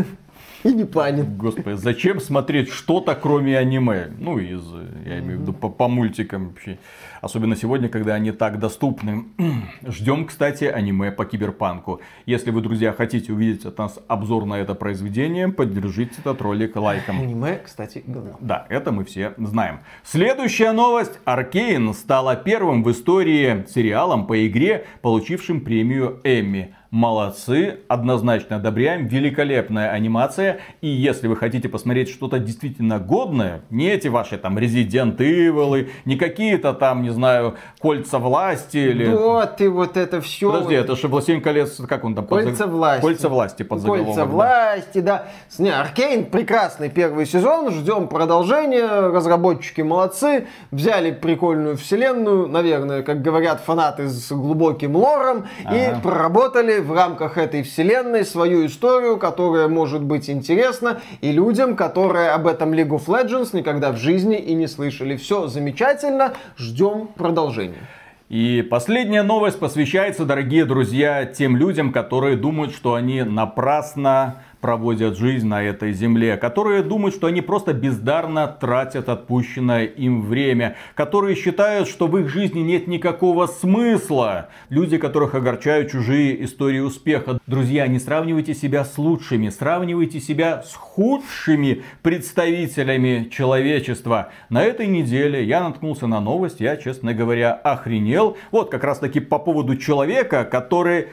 Speaker 1: И не Панин.
Speaker 2: Господи, зачем смотреть что-то кроме аниме? Ну, из, я имею в виду, по, по мультикам вообще. Особенно сегодня, когда они так доступны. (clears throat) Ждем, кстати, аниме по киберпанку. Если вы, друзья, хотите увидеть от нас обзор на это произведение, поддержите этот ролик лайком.
Speaker 1: Аниме, кстати, говно.
Speaker 2: Да, это мы все знаем. Следующая новость. Аркейн стала первым в истории сериалом по игре, получившим премию Эмми. Молодцы, однозначно одобряем, великолепная анимация. И если вы хотите посмотреть что-то действительно годное, не эти ваши там Resident Evil, не какие-то там, не знаю, Кольца Власти или...
Speaker 1: Вот и вот это все.
Speaker 2: Подожди, это же Властелин колец, как он там? под
Speaker 1: Кольца
Speaker 2: заг-
Speaker 1: власти.
Speaker 2: Кольца власти под заголовок.
Speaker 1: Кольца
Speaker 2: да.
Speaker 1: власти, да. Не, Аркейн прекрасный первый сезон, ждем продолжения, разработчики молодцы, взяли прикольную вселенную, наверное, как говорят фанаты с глубоким лором,
Speaker 2: Ага.
Speaker 1: и проработали в рамках этой вселенной свою историю, которая может быть интересна и людям, которые об этом League of Legends никогда в жизни и не слышали. Все замечательно, ждем продолжения.
Speaker 2: И последняя новость посвящается, дорогие друзья, тем людям, которые думают, что они напрасно проводят жизнь на этой земле, которые думают, что они просто бездарно тратят отпущенное им время, которые считают, что в их жизни нет никакого смысла. Люди, которых огорчают чужие истории успеха. Друзья, не сравнивайте себя с лучшими, сравнивайте себя с худшими представителями человечества. На этой неделе я наткнулся на новость, я, честно говоря, охренел. Вот как раз таки по поводу человека, который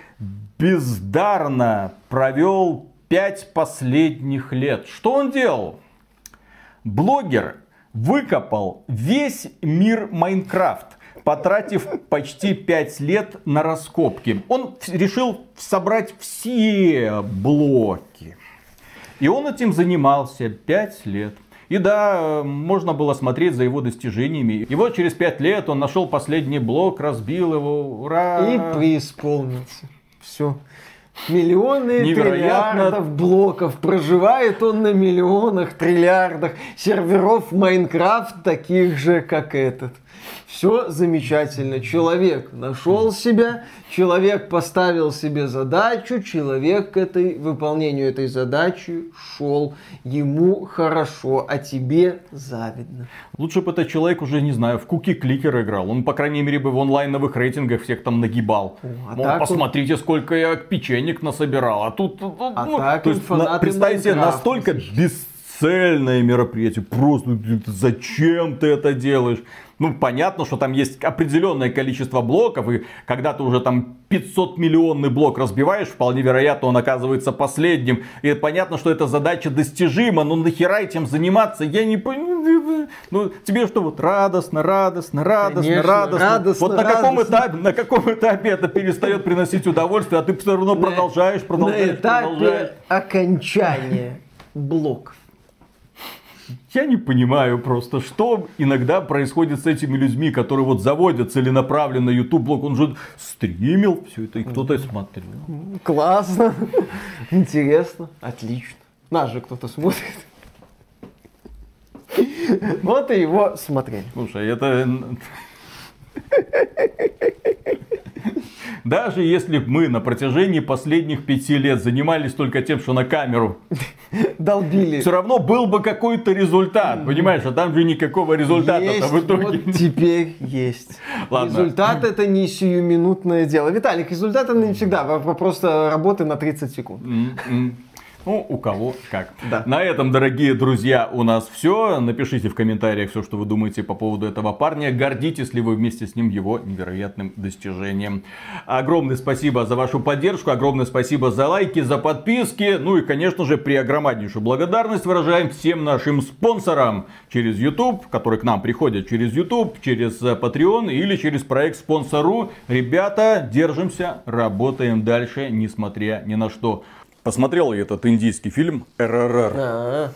Speaker 2: бездарно провел пять последних лет. Что он делал? Блогер выкопал весь мир Майнкрафт потратив почти 5 лет на раскопки. Он решил собрать все блоки. И он этим занимался 5 лет. И да, можно было смотреть за его достижениями. И вот через 5 лет он нашел последний блок, разбил его. Ура!
Speaker 1: И преисполнился. Все. Миллионы
Speaker 2: Невероятно.
Speaker 1: триллиардов блоков. Проживает он на миллионах, триллиардах серверов Майнкрафт, таких же, как этот. Все замечательно. Человек нашел себя, человек поставил себе задачу, человек к этой, выполнению этой задачи шел. Ему хорошо, а тебе завидно.
Speaker 2: Лучше бы этот человек уже, не знаю, в куки-кликер играл. Он, по крайней мере, бы в онлайновых рейтингах всех там нагибал.
Speaker 1: а
Speaker 2: Мол,
Speaker 1: так он-
Speaker 2: посмотрите, сколько я печенек насобирал. А тут,
Speaker 1: А
Speaker 2: ну,
Speaker 1: так
Speaker 2: то есть, на- представь себе,
Speaker 1: Майнкрафта,
Speaker 2: настолько бесцельное мероприятие. Просто ну, зачем ты это делаешь? Ну, понятно, что там есть определенное количество блоков, и когда ты уже там 500 миллионный блок разбиваешь, вполне вероятно, он оказывается последним. И понятно, что эта задача достижима, но нахера этим заниматься, я не понимаю. Ну, тебе что, вот радостно, радостно, радостно,
Speaker 1: Конечно,
Speaker 2: радостно.
Speaker 1: радостно,
Speaker 2: вот на каком, этапе, на каком этапе это перестает приносить удовольствие, а ты все равно продолжаешь, продолжаешь,
Speaker 1: На этапе
Speaker 2: продолжаешь.
Speaker 1: окончания блоков.
Speaker 2: Я не понимаю просто, что иногда происходит с этими людьми, которые вот заводят целенаправленно YouTube блог. Он же стримил все это, и кто-то смотрел.
Speaker 1: Классно, (laughs) интересно, отлично. Нас же кто-то смотрит. (laughs) Вот и его смотрели.
Speaker 2: Слушай, это... (laughs) Даже если б мы на протяжении последних пяти лет занимались только тем, что на камеру,
Speaker 1: Долбили.
Speaker 2: все равно был бы какой-то результат, понимаешь? А там же никакого результата в итоге.
Speaker 1: вот теперь есть.
Speaker 2: Ладно.
Speaker 1: Результат это не сиюминутное дело. Виталик, результат это не всегда, просто работы на 30 секунд.
Speaker 2: Ну, у кого как.
Speaker 1: Да.
Speaker 2: На этом, дорогие друзья, у нас все. Напишите в комментариях все, что вы думаете по поводу этого парня. Гордитесь ли вы вместе с ним его невероятным достижением. Огромное спасибо за вашу поддержку, огромное спасибо за лайки, за подписки. Ну и, конечно же, преогромаднейшую благодарность выражаем всем нашим спонсорам через YouTube, которые к нам приходят через YouTube, через э, Patreon или через проект Спонсору. Ребята, держимся, работаем дальше, несмотря ни на что. Посмотрел я этот индийский фильм РРР.
Speaker 1: А,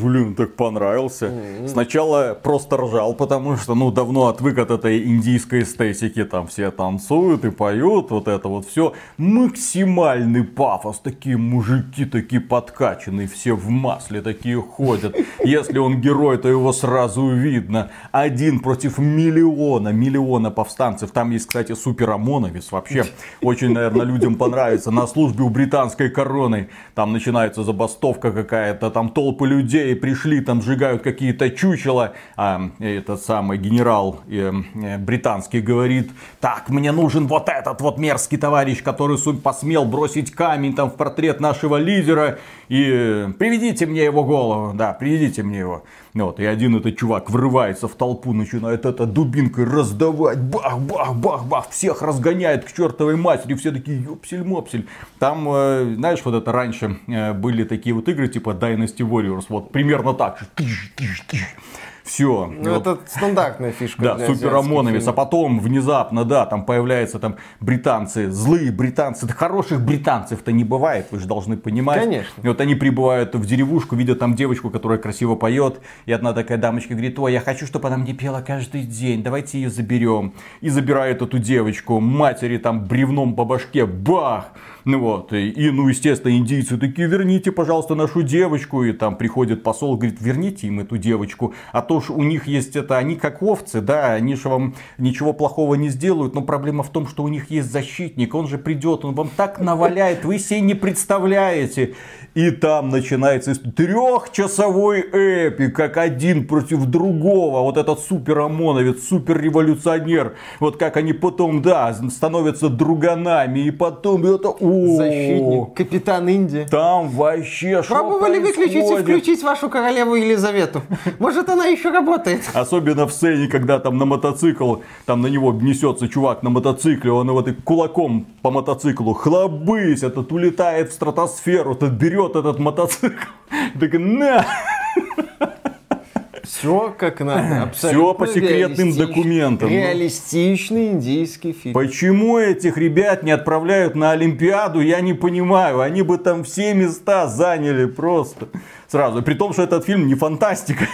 Speaker 2: Блин, так понравился. Сначала просто ржал, потому что, ну, давно отвык от этой индийской эстетики. Там все танцуют и поют, вот это вот все. Максимальный пафос. Такие мужики, такие подкачанные, все в масле такие ходят. Если он герой, то его сразу видно. Один против миллиона, миллиона повстанцев. Там есть, кстати, супер ОМОНовец вообще. Очень, наверное, людям понравится. На службе у британской короны. Там начинается забастовка какая-то, там толпы людей пришли, там сжигают какие-то чучела. А этот самый генерал э, э, британский говорит, так, мне нужен вот этот вот мерзкий товарищ, который посмел бросить камень там в портрет нашего лидера. И э, приведите мне его голову, да, приведите мне его. Вот, и один этот чувак врывается в толпу, начинает это дубинкой раздавать, бах, бах, бах, бах, всех разгоняет к чертовой матери, все такие ёпсель-мопсель. Там, э, знаешь, вот это раньше э, были такие вот игры типа Dynasty Warriors, вот примерно так же. Все.
Speaker 1: Ну, это стандартная фишка.
Speaker 2: Да,
Speaker 1: для
Speaker 2: супер
Speaker 1: азиатских
Speaker 2: ОМОНовец. А потом внезапно, да, там появляются там британцы, злые британцы. Да хороших британцев-то не бывает, вы же должны понимать.
Speaker 1: Конечно.
Speaker 2: И вот они прибывают в деревушку, видят там девочку, которая красиво поет. И одна такая дамочка говорит, ой, я хочу, чтобы она мне пела каждый день, давайте ее заберем. И забирают эту девочку, матери там бревном по башке, бах! Ну вот, и, и, ну, естественно, индийцы такие, верните, пожалуйста, нашу девочку. И там приходит посол, говорит, верните им эту девочку. А то ж у них есть это, они как овцы, да, они же вам ничего плохого не сделают. Но проблема в том, что у них есть защитник. Он же придет, он вам так наваляет, вы себе не представляете. И там начинается трехчасовой эпик, как один против другого. Вот этот супер ОМОНовец, супер революционер. Вот как они потом, да, становятся друганами. И потом это...
Speaker 1: Защитник, капитан Индии.
Speaker 2: Там вообще что
Speaker 1: Пробовали выключить и включить вашу королеву Елизавету? Может, она еще работает?
Speaker 2: Особенно в сцене, когда там на мотоцикл, там на него несется чувак на мотоцикле, он его так кулаком по мотоциклу хлобысь, этот улетает в стратосферу, тот берет этот мотоцикл, (laughs) так на,
Speaker 1: Все как надо. Абсолютно
Speaker 2: по секретным
Speaker 1: реалистич-
Speaker 2: документам. Ну.
Speaker 1: Реалистичный индийский фильм.
Speaker 2: Почему этих ребят не отправляют на Олимпиаду, я не понимаю. Они бы там все места заняли просто сразу. При том, что этот фильм не фантастика.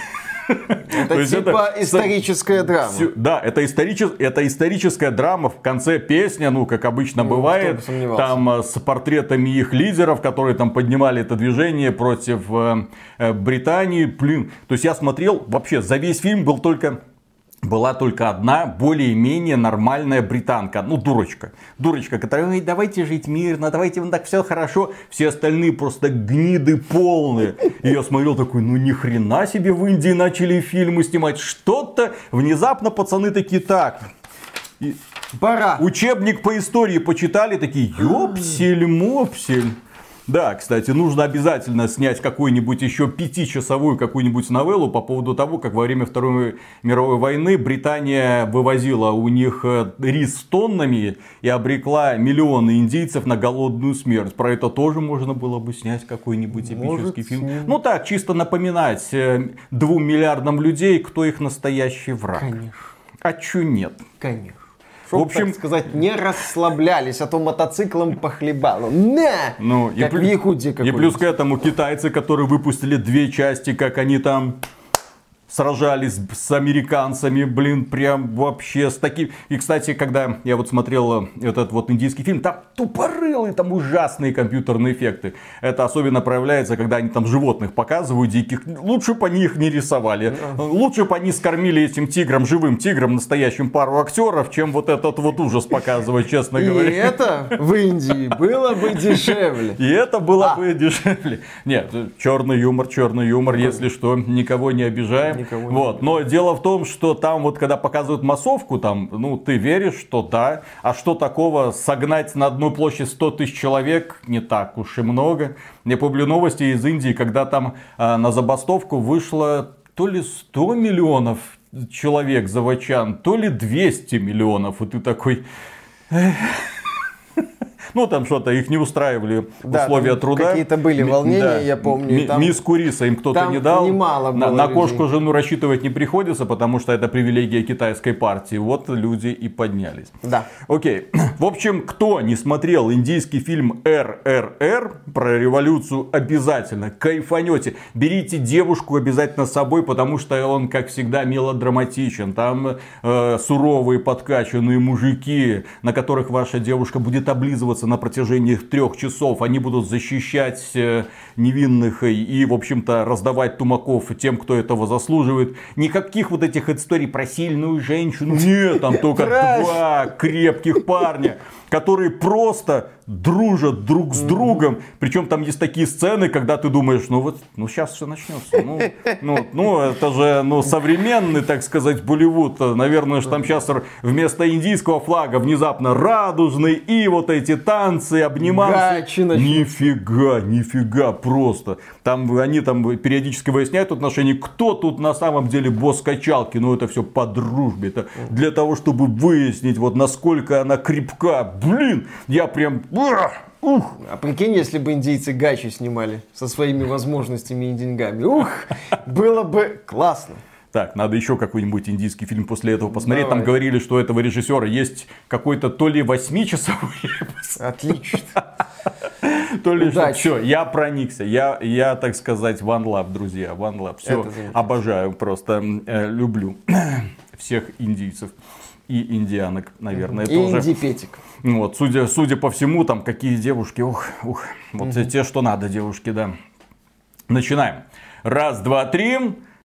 Speaker 1: Это типа историческая драма.
Speaker 2: Да, это, историчес- это историческая драма. В конце песня, ну, как обычно
Speaker 1: Ну,
Speaker 2: бывает, там э, с портретами их лидеров, которые там поднимали это движение против э, э, Британии. Блин, то есть я смотрел, вообще за весь фильм был только была только одна более-менее нормальная британка. Ну, дурочка. Дурочка, которая, ой, давайте жить мирно, давайте вот так все хорошо. Все остальные просто гниды полные. И я смотрел такой, ну ни хрена себе в Индии начали фильмы снимать. Что-то внезапно пацаны такие так. И
Speaker 1: Пора.
Speaker 2: учебник по истории почитали, такие, ёпсель-мопсель. Да, кстати, нужно обязательно снять какую-нибудь еще пятичасовую какую-нибудь новеллу по поводу того, как во время Второй мировой войны Британия вывозила у них э, рис тоннами и обрекла миллионы индийцев на голодную смерть. Про это тоже можно было бы снять какой-нибудь эпический фильм. Ну так, чисто напоминать э, двум миллиардам людей, кто их настоящий враг.
Speaker 1: Конечно.
Speaker 2: А чё нет?
Speaker 1: Конечно.
Speaker 2: В общем-
Speaker 1: так сказать, не расслаблялись, а то мотоциклом похлебало. На!
Speaker 2: Ну, и,
Speaker 1: как в
Speaker 2: плю-
Speaker 1: Якутии
Speaker 2: и плюс к этому китайцы, которые выпустили две части, как они там сражались с американцами, блин, прям вообще с таким... И, кстати, когда я вот смотрел этот вот индийский фильм, там тупорылые, там ужасные компьютерные эффекты. Это особенно проявляется, когда они там животных показывают диких. Лучше бы они их не рисовали. Лучше бы они скормили этим тиграм, живым тиграм, настоящим пару актеров, чем вот этот вот ужас показывать, честно
Speaker 1: И
Speaker 2: говоря.
Speaker 1: это в Индии было бы дешевле.
Speaker 2: И это было
Speaker 1: А.
Speaker 2: бы дешевле. Нет, черный юмор, черный юмор, если что, никого не обижаем.
Speaker 1: Никому не
Speaker 2: Вот. Но дело в том, что там вот когда показывают массовку, там, ну, ты веришь, что да. А что такого согнать на одну площадь 100 тысяч человек не так уж и много. Я помню новости из Индии, когда там э, на забастовку вышло то ли 100 миллионов человек заводчан, то ли 200 миллионов. И ты такой... Ну, там что-то, их не устраивали
Speaker 1: Да,
Speaker 2: условия труда.
Speaker 1: какие-то были волнения, я помню, там-
Speaker 2: Миску риса им кто-то не дал.
Speaker 1: немало
Speaker 2: на,
Speaker 1: было
Speaker 2: на
Speaker 1: людей.
Speaker 2: кошку жену рассчитывать не приходится, потому что это привилегия китайской партии. Вот люди и поднялись.
Speaker 1: Да.
Speaker 2: Окей. (clears throat) В общем, кто не смотрел индийский фильм РРР про революцию, обязательно кайфанете. Берите девушку обязательно с собой, потому что он, как всегда, мелодраматичен. Там э, суровые подкачанные мужики, на которых ваша девушка будет облизываться на протяжении трех часов. Они будут защищать э, невинных и, в общем-то, раздавать тумаков тем, кто этого заслуживает. Никаких вот этих историй про сильную женщину. Нет, там только два крепких парня, которые просто дружат друг с другом. Причем там есть такие сцены, когда ты думаешь, ну вот, ну сейчас все начнется. Ну, (laughs) ну, ну, это же, ну, современный, так сказать, Болливуд. Наверное, что там сейчас вместо индийского флага внезапно радужный и вот эти танцы, обниматься. Нифига, нифига, просто. Там они там периодически выясняют отношения, кто тут на самом деле босс качалки. Ну, это все по дружбе. Это для того, чтобы выяснить, вот насколько она крепка. Блин, я прям... Ух!
Speaker 1: А прикинь, если бы индейцы гачи снимали со своими возможностями и деньгами. Ух, было бы классно.
Speaker 2: Так, надо еще какой-нибудь индийский фильм после этого посмотреть. Там
Speaker 1: Давай.
Speaker 2: говорили, что у этого режиссера есть какой-то то ли восьмичасовой
Speaker 1: Отлично.
Speaker 2: то ли
Speaker 1: Удачи.
Speaker 2: Все, я проникся. Я, я, так сказать, one love, друзья. One love. Все, обожаю просто. э, люблю всех индийцев. И индианок, наверное,
Speaker 1: И
Speaker 2: тоже.
Speaker 1: инди-петик.
Speaker 2: Вот, судя, судя по всему, там какие девушки, ух, ух, вот те, те, что надо девушки, да. Начинаем. Раз, два, три.